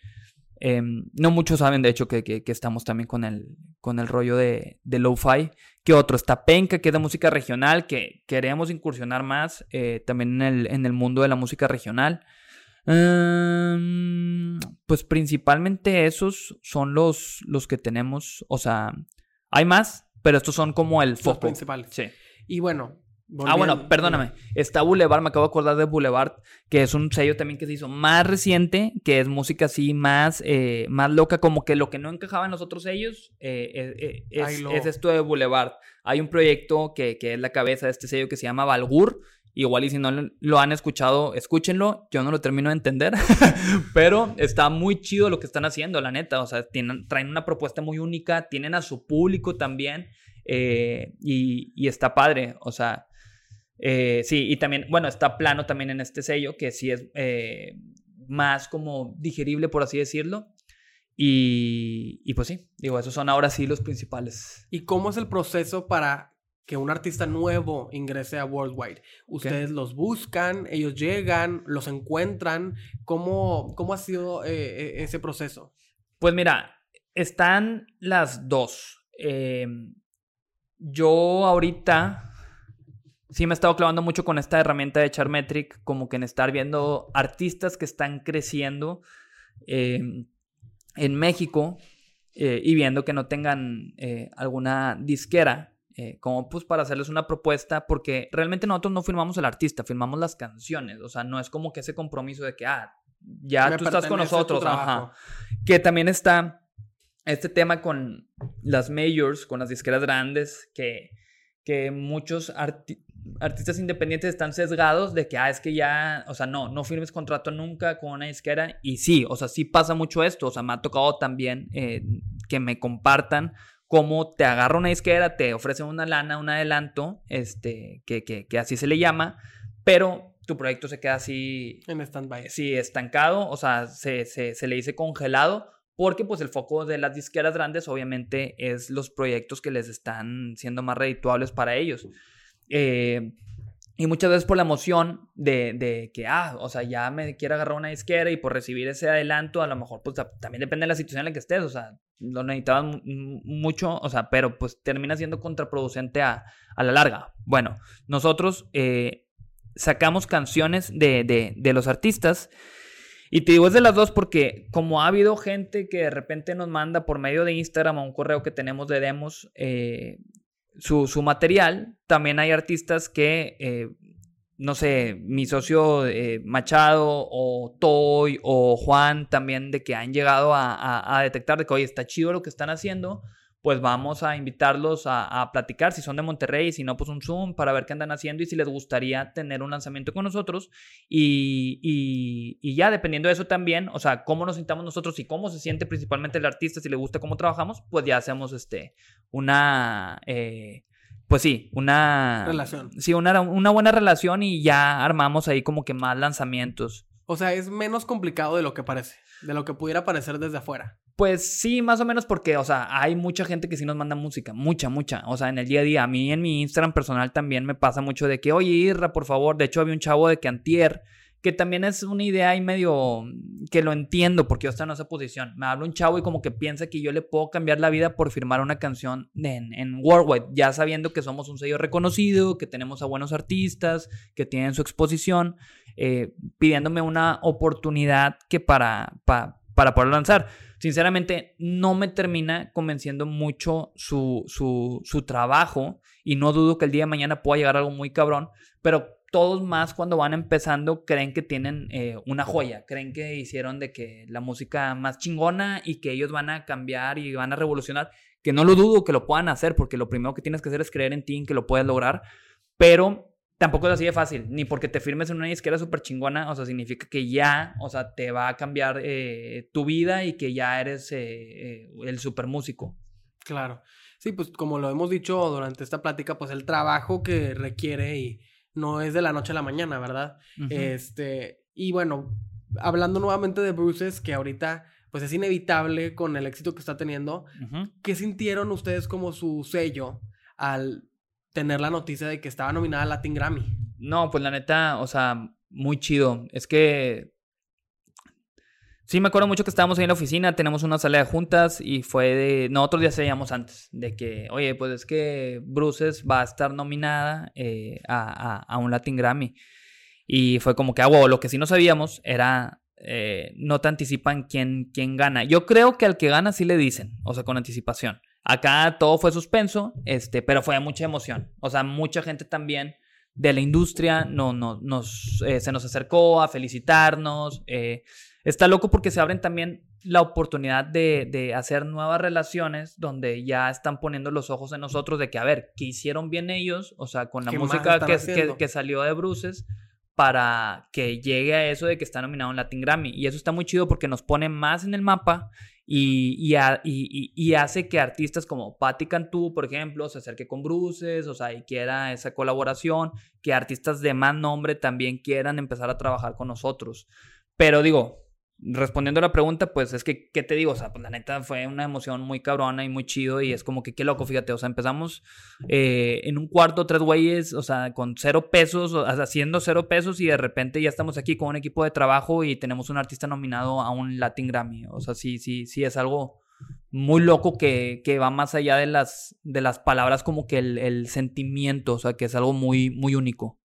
Em, no muchos saben, de hecho, que, estamos también con el, con el rollo de, de lo-fi. ¿Qué otro? Está Penca, que es de música regional, que queremos incursionar más eh, también en el, en el, mundo de la música regional. Em, pues principalmente esos son los, los que tenemos, o sea, hay más, pero estos son como el foco. principal. Sí. Y bueno. Ah, bueno, perdóname. Está Boulevard, me acabo de acordar de Boulevard, que es un sello también que se hizo más reciente, que es música así más, eh, más loca, como que lo que no encajaba en los otros sellos eh, eh, es, esto de Boulevard. Hay un proyecto que, que, es la cabeza de este sello que se llama Valgur. Igual y si no lo han escuchado, escúchenlo. Yo no lo termino de entender, pero está muy chido lo que están haciendo, la neta. O sea, tienen, traen una propuesta muy única, tienen a su público también. Eh, y, está padre, o sea, eh, sí, y también, bueno, está plano también en este sello, que sí es eh, más como digerible, por así decirlo. Y, y, pues sí, digo, esos son ahora sí los principales. ¿Y cómo es el proceso para que un artista nuevo ingrese a Worldwide? ¿Ustedes los buscan, ellos llegan, los encuentran? ¿Cómo, cómo ha sido ese proceso? Pues mira, están las dos. Eh, yo ahorita sí me he estado clavando mucho con esta herramienta de Charmetric, como que en estar viendo artistas que están creciendo em, en México eh, y viendo que no tengan eh, alguna disquera, eh, como pues para hacerles una propuesta, porque realmente nosotros no firmamos el artista, firmamos las canciones, o sea, no es como que ese compromiso de que, ah, ya tú estás con nosotros, ajá. Que también está este tema con las majors, con las disqueras grandes, que, que muchos artistas independientes están sesgados de que, ah, es que ya, o sea, no, no firmes contrato nunca con una disquera. Y sí, o sea, sí pasa mucho esto. O sea, me ha tocado también eh, que me compartan cómo te agarra una disquera, te ofrece una lana, un adelanto, este, que, que, que así se le llama, pero tu proyecto se queda así... En stand-by. Sí, estancado, o sea, se, se, se le dice congelado porque pues el foco de las disqueras grandes obviamente es los proyectos que les están siendo más redituables para ellos. Eh, y muchas veces por la emoción de, que, ah, o sea, ya me quiero agarrar una disquera y por recibir ese adelanto, a lo mejor, pues también depende de la situación en la que estés, o sea, lo necesitaban mucho, o sea, pero pues termina siendo contraproducente a, la larga. Bueno, nosotros eh, sacamos canciones de, de los artistas Y te digo, es de las dos porque como ha habido gente que de repente nos manda por medio de Instagram a un correo que tenemos de demos eh, su, su, material, también hay artistas que, eh, no sé, mi socio eh, Machado o Toy o Juan también de que han llegado a, a, a detectar de que, oye, está chido lo que están haciendo pues vamos a invitarlos a, platicar, si son de Monterrey, si no, pues un Zoom para ver qué andan haciendo y si les gustaría tener un lanzamiento con nosotros. Y, y, ya dependiendo de eso también, o sea, cómo nos sintamos nosotros y cómo se siente principalmente el artista, si le gusta cómo trabajamos, pues ya hacemos este, una... Eh, pues sí, una... Relación. Sí, una, una buena relación y ya armamos ahí como que más lanzamientos. O sea, es menos complicado de lo que parece, de lo que pudiera parecer desde afuera. Pues sí, más o menos porque, o sea, hay mucha gente que sí nos manda música, mucha, mucha. O sea, en el día a día, a mí en mi Instagram personal también me pasa mucho de que, oye, Irra, por favor. De hecho, había un chavo de que antier, que también es una idea ahí medio que lo entiendo porque yo estoy en esa posición. Me habla un chavo y como que piensa que yo le puedo cambiar la vida por firmar una canción en, en Worldwide, ya sabiendo que somos un sello reconocido, que tenemos a buenos artistas, que tienen su exposición, eh, pidiéndome una oportunidad que para, para, para poder lanzar. Sinceramente no me termina convenciendo mucho su, su, su, trabajo y no dudo que el día de mañana pueda llegar algo muy cabrón, pero todos más cuando van empezando creen que tienen eh, una joya, creen que hicieron de que la música más chingona y que ellos van a cambiar y van a revolucionar, que no lo dudo que lo puedan hacer, porque lo primero que tienes que hacer es creer en ti, en que lo puedes lograr, pero tampoco es así de fácil, ni porque te firmes en una disquera súper chingona, o sea, significa que ya, o sea, te va a cambiar eh, tu vida y que ya eres eh, eh, el super músico. Claro. Sí, pues como lo hemos dicho durante esta plática, pues el trabajo que requiere y no es de la noche a la mañana, ¿verdad? Este, y bueno, hablando nuevamente de Bruces, que ahorita pues es inevitable con el éxito que está teniendo, ¿qué sintieron ustedes como su sello al tener la noticia de que estaba nominada a Latin Grammy. No, pues la neta, o sea, muy chido. Es que Sí, me acuerdo mucho que estábamos ahí en la oficina, tenemos una sala de juntas y fue de... Nosotros ya sabíamos antes de que, oye, pues es que Bruces va a estar nominada eh, a, un Latin Grammy. Y fue como que, ah, lo que sí no sabíamos era, eh, no te anticipan quién, quién gana. Yo creo que al que gana sí le dicen, o sea, con anticipación. Acá todo fue suspenso, este, pero fue mucha emoción. O sea, mucha gente también de la industria no, no, nos, eh, se nos acercó a felicitarnos. Eh, está loco porque se abren también la oportunidad de, de, hacer nuevas relaciones donde ya están poniendo los ojos en nosotros de que, a ver, ¿qué hicieron bien ellos? O sea, con la música que, que, que, salió de Bruces para que llegue a eso de que está nominado en Latin Grammy. Y eso está muy chido porque nos pone más en el mapa y, y, hace que artistas como Patti Cantú, por ejemplo, se acerque con Bruces, o sea, y quiera esa colaboración, que artistas de más nombre también quieran empezar a trabajar con nosotros. Pero digo, respondiendo a la pregunta, pues es que, ¿qué te digo? O sea, pues la neta fue una emoción muy cabrona y muy chido y es como que qué loco, fíjate, o sea, empezamos eh, en un cuarto, tres güeyes, o sea, con cero pesos, haciendo cero pesos y de repente ya estamos aquí con un equipo de trabajo y tenemos un artista nominado a un Latin Grammy. O sea, sí, sí, sí, es algo muy loco que, que va más allá de las, de las palabras como que el, el sentimiento, o sea, que es algo muy, muy único.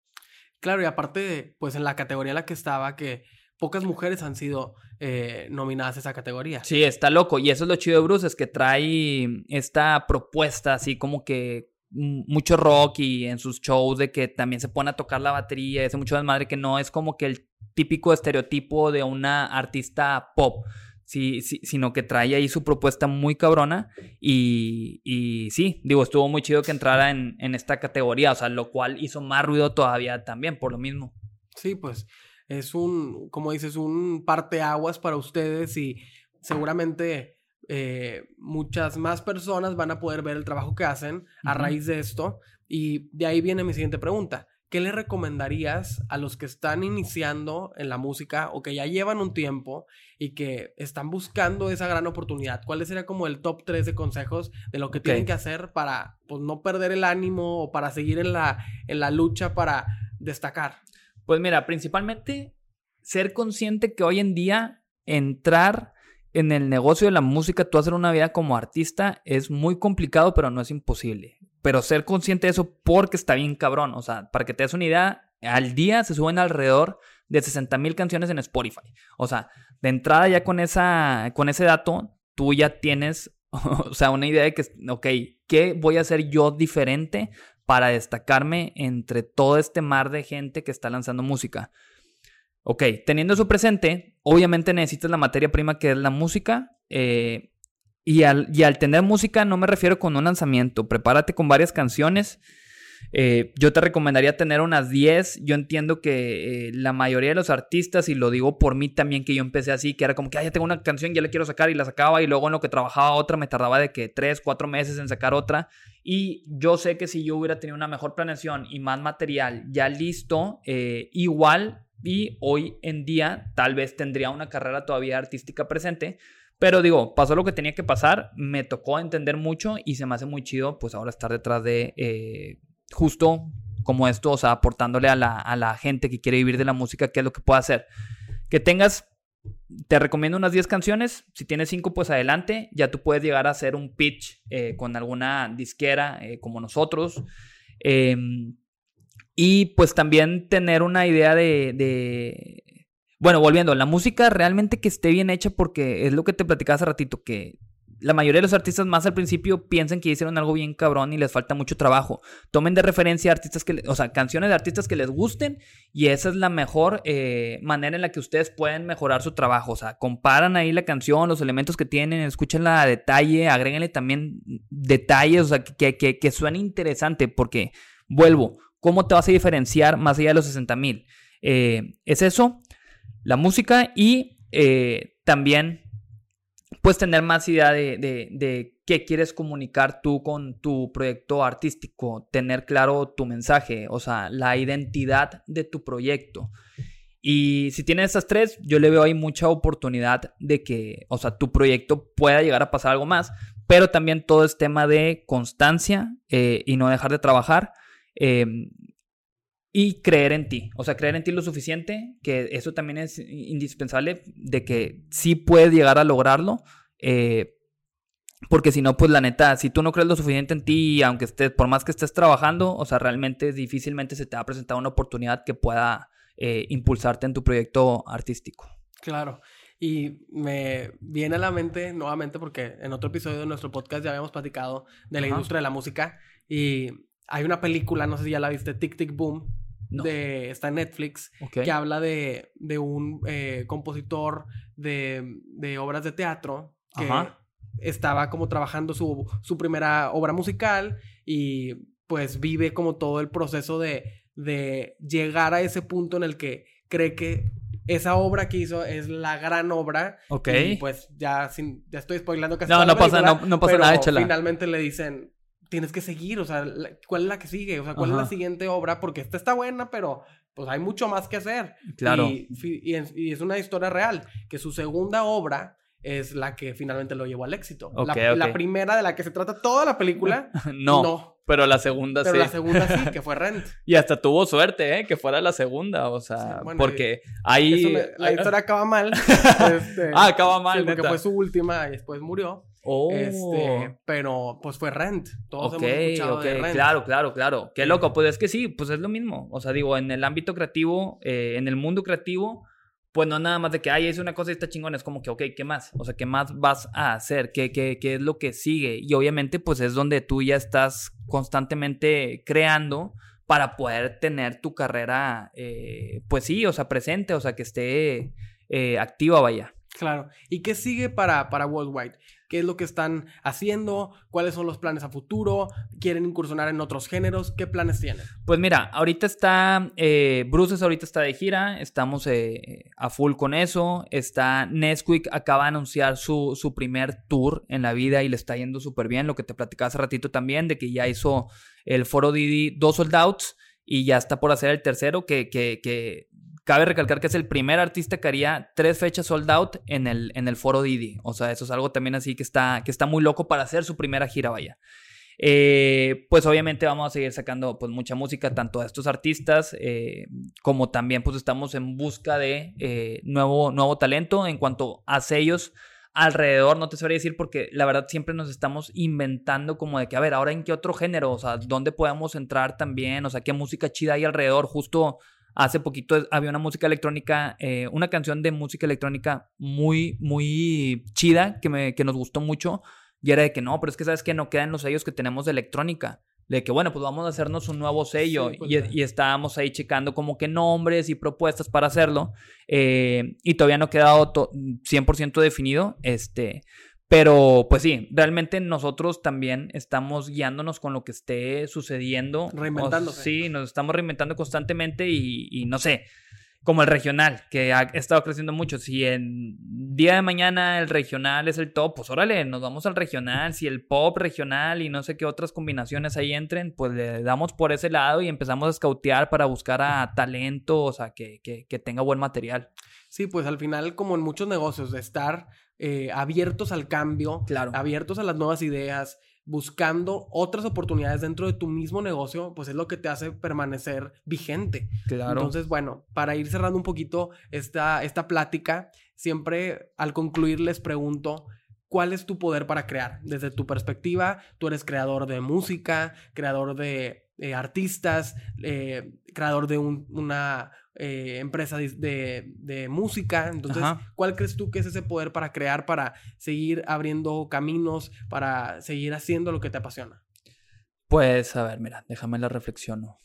Claro, y aparte, pues en la categoría en la que estaba, que pocas mujeres han sido eh, nominadas a esa categoría. Sí, está loco. Y eso es lo chido de Bruce, es que trae esta propuesta así como que mucho rock y en sus shows de que también se pone a tocar la batería, ese mucho desmadre que no es como que el típico estereotipo de una artista pop. Sí, sí, sino que trae ahí su propuesta muy cabrona y, y sí, digo, estuvo muy chido que entrara en, en esta categoría, o sea, lo cual hizo más ruido todavía también, por lo mismo. Sí, pues es un, como dices, un parteaguas para ustedes y seguramente eh, muchas más personas van a poder ver el trabajo que hacen a raíz de esto. Y de ahí viene mi siguiente pregunta. ¿Qué le recomendarías a los que están iniciando en la música o que ya llevan un tiempo y que están buscando esa gran oportunidad? ¿Cuál sería como el top 3 de consejos de lo que tienen que hacer para pues, no perder el ánimo o para seguir en la, en la lucha para destacar? Pues mira, principalmente ser consciente que hoy en día entrar en el negocio de la música, tú hacer una vida como artista es muy complicado, pero no es imposible. Pero ser consciente de eso porque está bien cabrón. O sea, para que te des una idea, al día se suben alrededor de 60 mil canciones en Spotify. O sea, de entrada ya con, esa, con ese dato, tú ya tienes, o sea, una idea de que, ok, ¿qué voy a hacer yo diferente para destacarme entre todo este mar de gente que está lanzando música? Ok, teniendo eso presente, obviamente necesitas la materia prima que es la música. Eh, y, al, y al tener música no me refiero con un lanzamiento. Prepárate con varias canciones eh, yo te recomendaría tener unas 10. Yo entiendo que eh, la mayoría de los artistas, y lo digo por mí también, que yo empecé así, que era como que, ya tengo una canción, ya la quiero sacar y la sacaba, y luego en lo que trabajaba otra me tardaba de que 3, 4 meses en sacar otra. Y yo sé que si yo hubiera tenido una mejor planeación y más material ya listo, eh, igual y hoy en día tal vez tendría una carrera todavía artística presente. Pero digo, pasó lo que tenía que pasar, me tocó entender mucho y se me hace muy chido pues ahora estar detrás de justo como esto, o sea, aportándole a la, gente que quiere vivir de la música, qué es lo que puede hacer. Que tengas, te recomiendo unas 10 canciones, si tienes 5, pues adelante, ya tú puedes llegar a hacer un pitch eh, con alguna disquera eh, como nosotros. Em, y pues también tener una idea de, de, Bueno, volviendo, la música realmente que esté bien hecha porque es lo que te platicaba hace ratito, que la mayoría de los artistas más al principio piensan que hicieron algo bien cabrón y les falta mucho trabajo. Tomen de referencia artistas que, o sea, canciones de artistas que les gusten y esa es la mejor eh, manera en la que ustedes pueden mejorar su trabajo. O sea, comparan ahí la canción, los elementos que tienen, escúchenla a detalle, agréguenle también detalles, o sea, que, que, que interesante porque, vuelvo, ¿cómo te vas a diferenciar más allá de los 60 mil? Eh, es eso, la música y eh, también puedes tener más idea de, qué quieres comunicar tú con tu proyecto artístico, tener claro tu mensaje, o sea, la identidad de tu proyecto. Y si tienes esas tres, yo le veo ahí mucha oportunidad de que, o sea, tu proyecto pueda llegar a pasar algo más, pero también todo es tema de constancia eh, y no dejar de trabajar. Em, y creer en ti, o sea, creer en ti lo suficiente, que eso también es indispensable, de que sí puedes llegar a lograrlo, eh, porque si no, pues la neta, si tú no crees lo suficiente en ti, aunque estés, por más que estés trabajando, o sea, realmente difícilmente se te va a presentar una oportunidad que pueda eh, impulsarte en tu proyecto artístico. Claro. Y me viene a la mente nuevamente porque en otro episodio de nuestro podcast ya habíamos platicado de la industria de la música y hay una película, no sé si ya la viste, Tic Tic Boom, de, está en Netflix, que habla de, de un eh, compositor de, de, obras de teatro que estaba como trabajando su, su, primera obra musical y pues vive como todo el proceso de, de llegar a ese punto en el que cree que esa obra que hizo es la gran obra. Ok. Y pues ya, sin, ya estoy spoilando casi No, no, pasa, no, no pasa nada, échala. Finalmente le dicen, tienes que seguir, o sea, ¿cuál es la que sigue? O sea, ¿cuál es la siguiente obra? Porque esta está buena, pero pues hay mucho más que hacer. Claro. Y, y, es una historia real, que su segunda obra es la que finalmente lo llevó al éxito. la, primera de la que se trata toda la película, no. no. Pero la segunda sí. Pero la segunda sí, que fue Rent. y hasta tuvo suerte, ¿eh? Que fuera la segunda, o sea, porque ahí... la historia acaba mal. Este, ah, acaba mal, Porque fue su última y después murió. Oh. Este, pero pues fue Rent. Todos hemos escuchado de Rent. Claro, claro, claro. Qué loco. Pues es que sí, pues es lo mismo. O sea, digo, en el ámbito creativo, eh, en el mundo creativo, pues no nada más de que, ay, es una cosa y está chingón. Es como que, ok, ¿qué más? O sea, ¿qué más vas a hacer? ¿Qué, qué, qué es lo que sigue? Y obviamente, pues es donde tú ya estás constantemente creando para poder tener tu carrera, eh, pues sí, o sea, presente, o sea, que esté eh, activa, vaya. Claro. ¿Y qué sigue para, para Worldwide? ¿Qué es lo que están haciendo? ¿Cuáles son los planes a futuro? ¿Quieren incursionar en otros géneros? ¿Qué planes tienen? Pues mira, ahorita está, eh, Bruces ahorita está de gira, estamos eh, a full con eso. Está Nesquik, acaba de anunciar su, su primer tour en la vida y le está yendo súper bien. Lo que te platicaba hace ratito también, de que ya hizo el foro Didi dos sold outs y ya está por hacer el tercero, que, que, que Cabe recalcar que es el primer artista que haría tres fechas sold out en el, en el foro Didi. O sea, eso es algo también así que está, que está muy loco para hacer su primera gira, vaya. Eh, pues obviamente vamos a seguir sacando pues mucha música tanto a estos artistas eh, como también pues estamos en busca de eh, nuevo, nuevo talento en cuanto a sellos alrededor, no te sabría decir porque la verdad siempre nos estamos inventando como de que, a ver, ahora en qué otro género, o sea, dónde podemos entrar también, o sea, qué música chida hay alrededor, justo Hace poquito había una música electrónica, eh, una canción de música electrónica muy, muy chida que, me, que nos gustó mucho. Y era de que no, pero es que sabes que no quedan los sellos que tenemos de electrónica. De que bueno, pues vamos a hacernos un nuevo sello. Sí, pues, y, estábamos ahí checando como que nombres y propuestas para hacerlo. eh, y todavía no ha quedado to- 100% definido. Este. Pero, pues sí, realmente nosotros también estamos guiándonos con lo que esté sucediendo. O- Reinventándose. sí, nos estamos reinventando constantemente y, y no sé, como el regional, que ha estado creciendo mucho. Si en día de mañana el regional es el top, pues órale, nos vamos al regional. Si el pop regional y no sé qué otras combinaciones ahí entren, pues le damos por ese lado y empezamos a escautear para buscar a talento, o sea, que, que, que tenga buen material. Sí, pues al final, como en muchos negocios, de estar eh, abiertos al cambio, Claro. abiertos a las nuevas ideas, buscando otras oportunidades dentro de tu mismo negocio, pues es lo que te hace permanecer vigente. Claro. Entonces, bueno, para ir cerrando un poquito esta, esta plática, siempre al concluir les pregunto, ¿cuál es tu poder para crear? Desde tu perspectiva, tú eres creador de música, creador de eh, artistas, eh, creador de un- una eh, empresa de, de- música. Entonces, Ajá. ¿cuál crees tú que es ese poder para crear, para seguir abriendo caminos, para seguir haciendo lo que te apasiona? Pues, a ver, mira, déjame la reflexiono.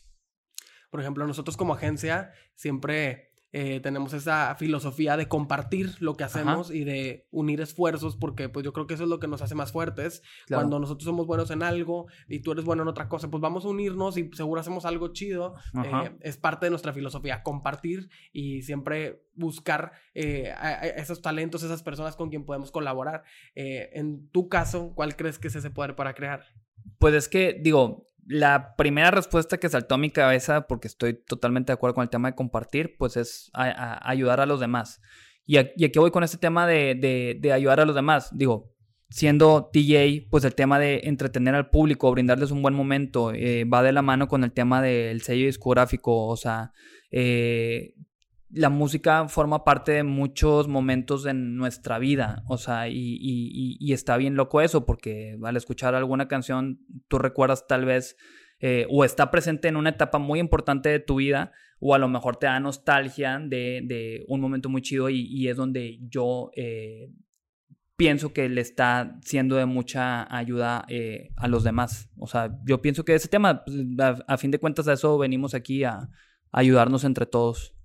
Por ejemplo, nosotros como agencia siempre eh, tenemos esa filosofía de compartir lo que hacemos y de unir esfuerzos porque pues yo creo que eso es lo que nos hace más fuertes. Claro. Cuando nosotros somos buenos en algo y tú eres bueno en otra cosa, pues vamos a unirnos y seguro hacemos algo chido. Eh, es parte de nuestra filosofía, compartir y siempre buscar eh, a- a esos talentos, esas personas con quien podemos colaborar. En tu caso, ¿cuál crees que es ese poder para crear? Pues es que, digo, la primera respuesta que saltó a mi cabeza, porque estoy totalmente de acuerdo con el tema de compartir, pues es ayudar a los demás. Y, a- y aquí voy con este tema de ayudar a los demás. Digo, siendo DJ, pues el tema de entretener al público, brindarles un buen momento, eh, va de la mano con el tema del sello discográfico. O sea, eh, la música forma parte de muchos momentos de nuestra vida, o sea, y, y- y- está bien loco eso, porque al escuchar alguna canción, tú recuerdas tal vez, eh, o está presente en una etapa muy importante de tu vida, o a lo mejor te da nostalgia de, de un momento muy chido, y, es donde yo eh, pienso que le está siendo de mucha ayuda eh, a los demás. O sea, yo pienso que ese tema, pues, a, a fin de cuentas, a eso venimos aquí a ayudarnos entre todos.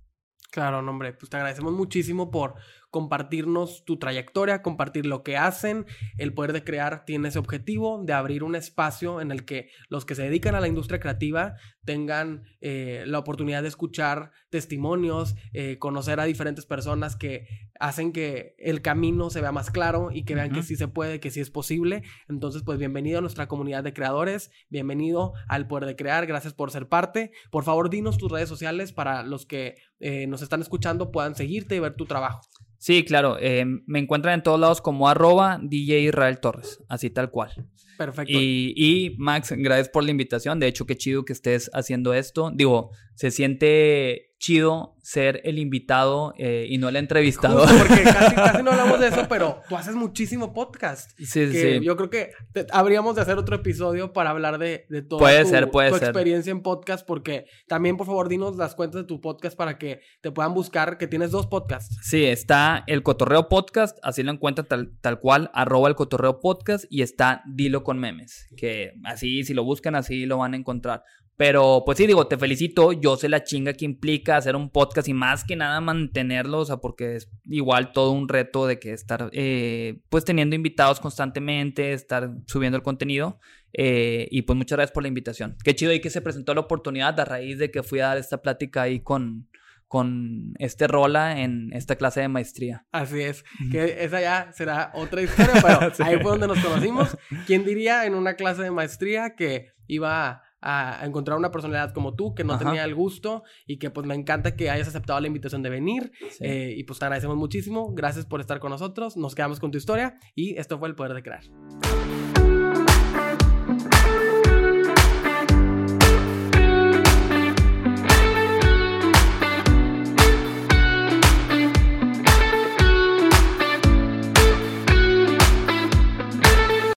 Claro, no, hombre, pues te agradecemos muchísimo por compartirnos tu trayectoria, compartir lo que hacen. El poder de crear tiene ese objetivo de abrir un espacio en el que los que se dedican a la industria creativa tengan eh, la oportunidad de escuchar testimonios, eh, conocer a diferentes personas que hacen que el camino se vea más claro y que vean que sí se puede, que sí es posible. Entonces, pues bienvenido a nuestra comunidad de creadores, bienvenido al poder de crear, gracias por ser parte. Por favor, dinos tus redes sociales para los que eh, nos están escuchando puedan seguirte y ver tu trabajo. Sí, claro. eh, me encuentran en todos lados como arroba DJ Israel Torres, así tal cual. Perfecto. Y, y, Max, gracias por la invitación. De hecho, qué chido que estés haciendo esto. Digo, se siente chido ser el invitado eh, y no el entrevistado. Justo, porque casi, casi no hablamos de eso, pero tú haces muchísimo podcast. Sí, sí, que sí. yo creo que te- habríamos de hacer otro episodio para hablar de, de toda Puede tu, ser, puede tu ser. experiencia en podcast, porque también, por favor, dinos las cuentas de tu podcast para que te puedan buscar, que tienes dos podcasts. Sí, está el Cotorreo Podcast, así lo encuentran tal, tal cual, arroba el Cotorreo Podcast, y está Dilo con Memes, que así, si lo buscan, así lo van a encontrar. Pero, pues sí, digo, te felicito, yo sé la chinga que implica hacer un podcast y más que nada mantenerlo, o sea, porque es igual todo un reto de que estar, eh, pues teniendo invitados constantemente, estar subiendo el contenido, eh, y pues muchas gracias por la invitación. Qué chido ahí que se presentó la oportunidad a raíz de que fui a dar esta plática ahí con, con este Rola en esta clase de maestría. Así es, que esa ya será otra historia, pero Sí. ahí fue donde nos conocimos. ¿Quién diría en una clase de maestría que iba a, a encontrar una personalidad como tú, que no Ajá. tenía el gusto y que pues me encanta que hayas aceptado la invitación de venir? Sí. Eh, y pues te agradecemos muchísimo, gracias por estar con nosotros, nos quedamos con tu historia y esto fue el poder de crear.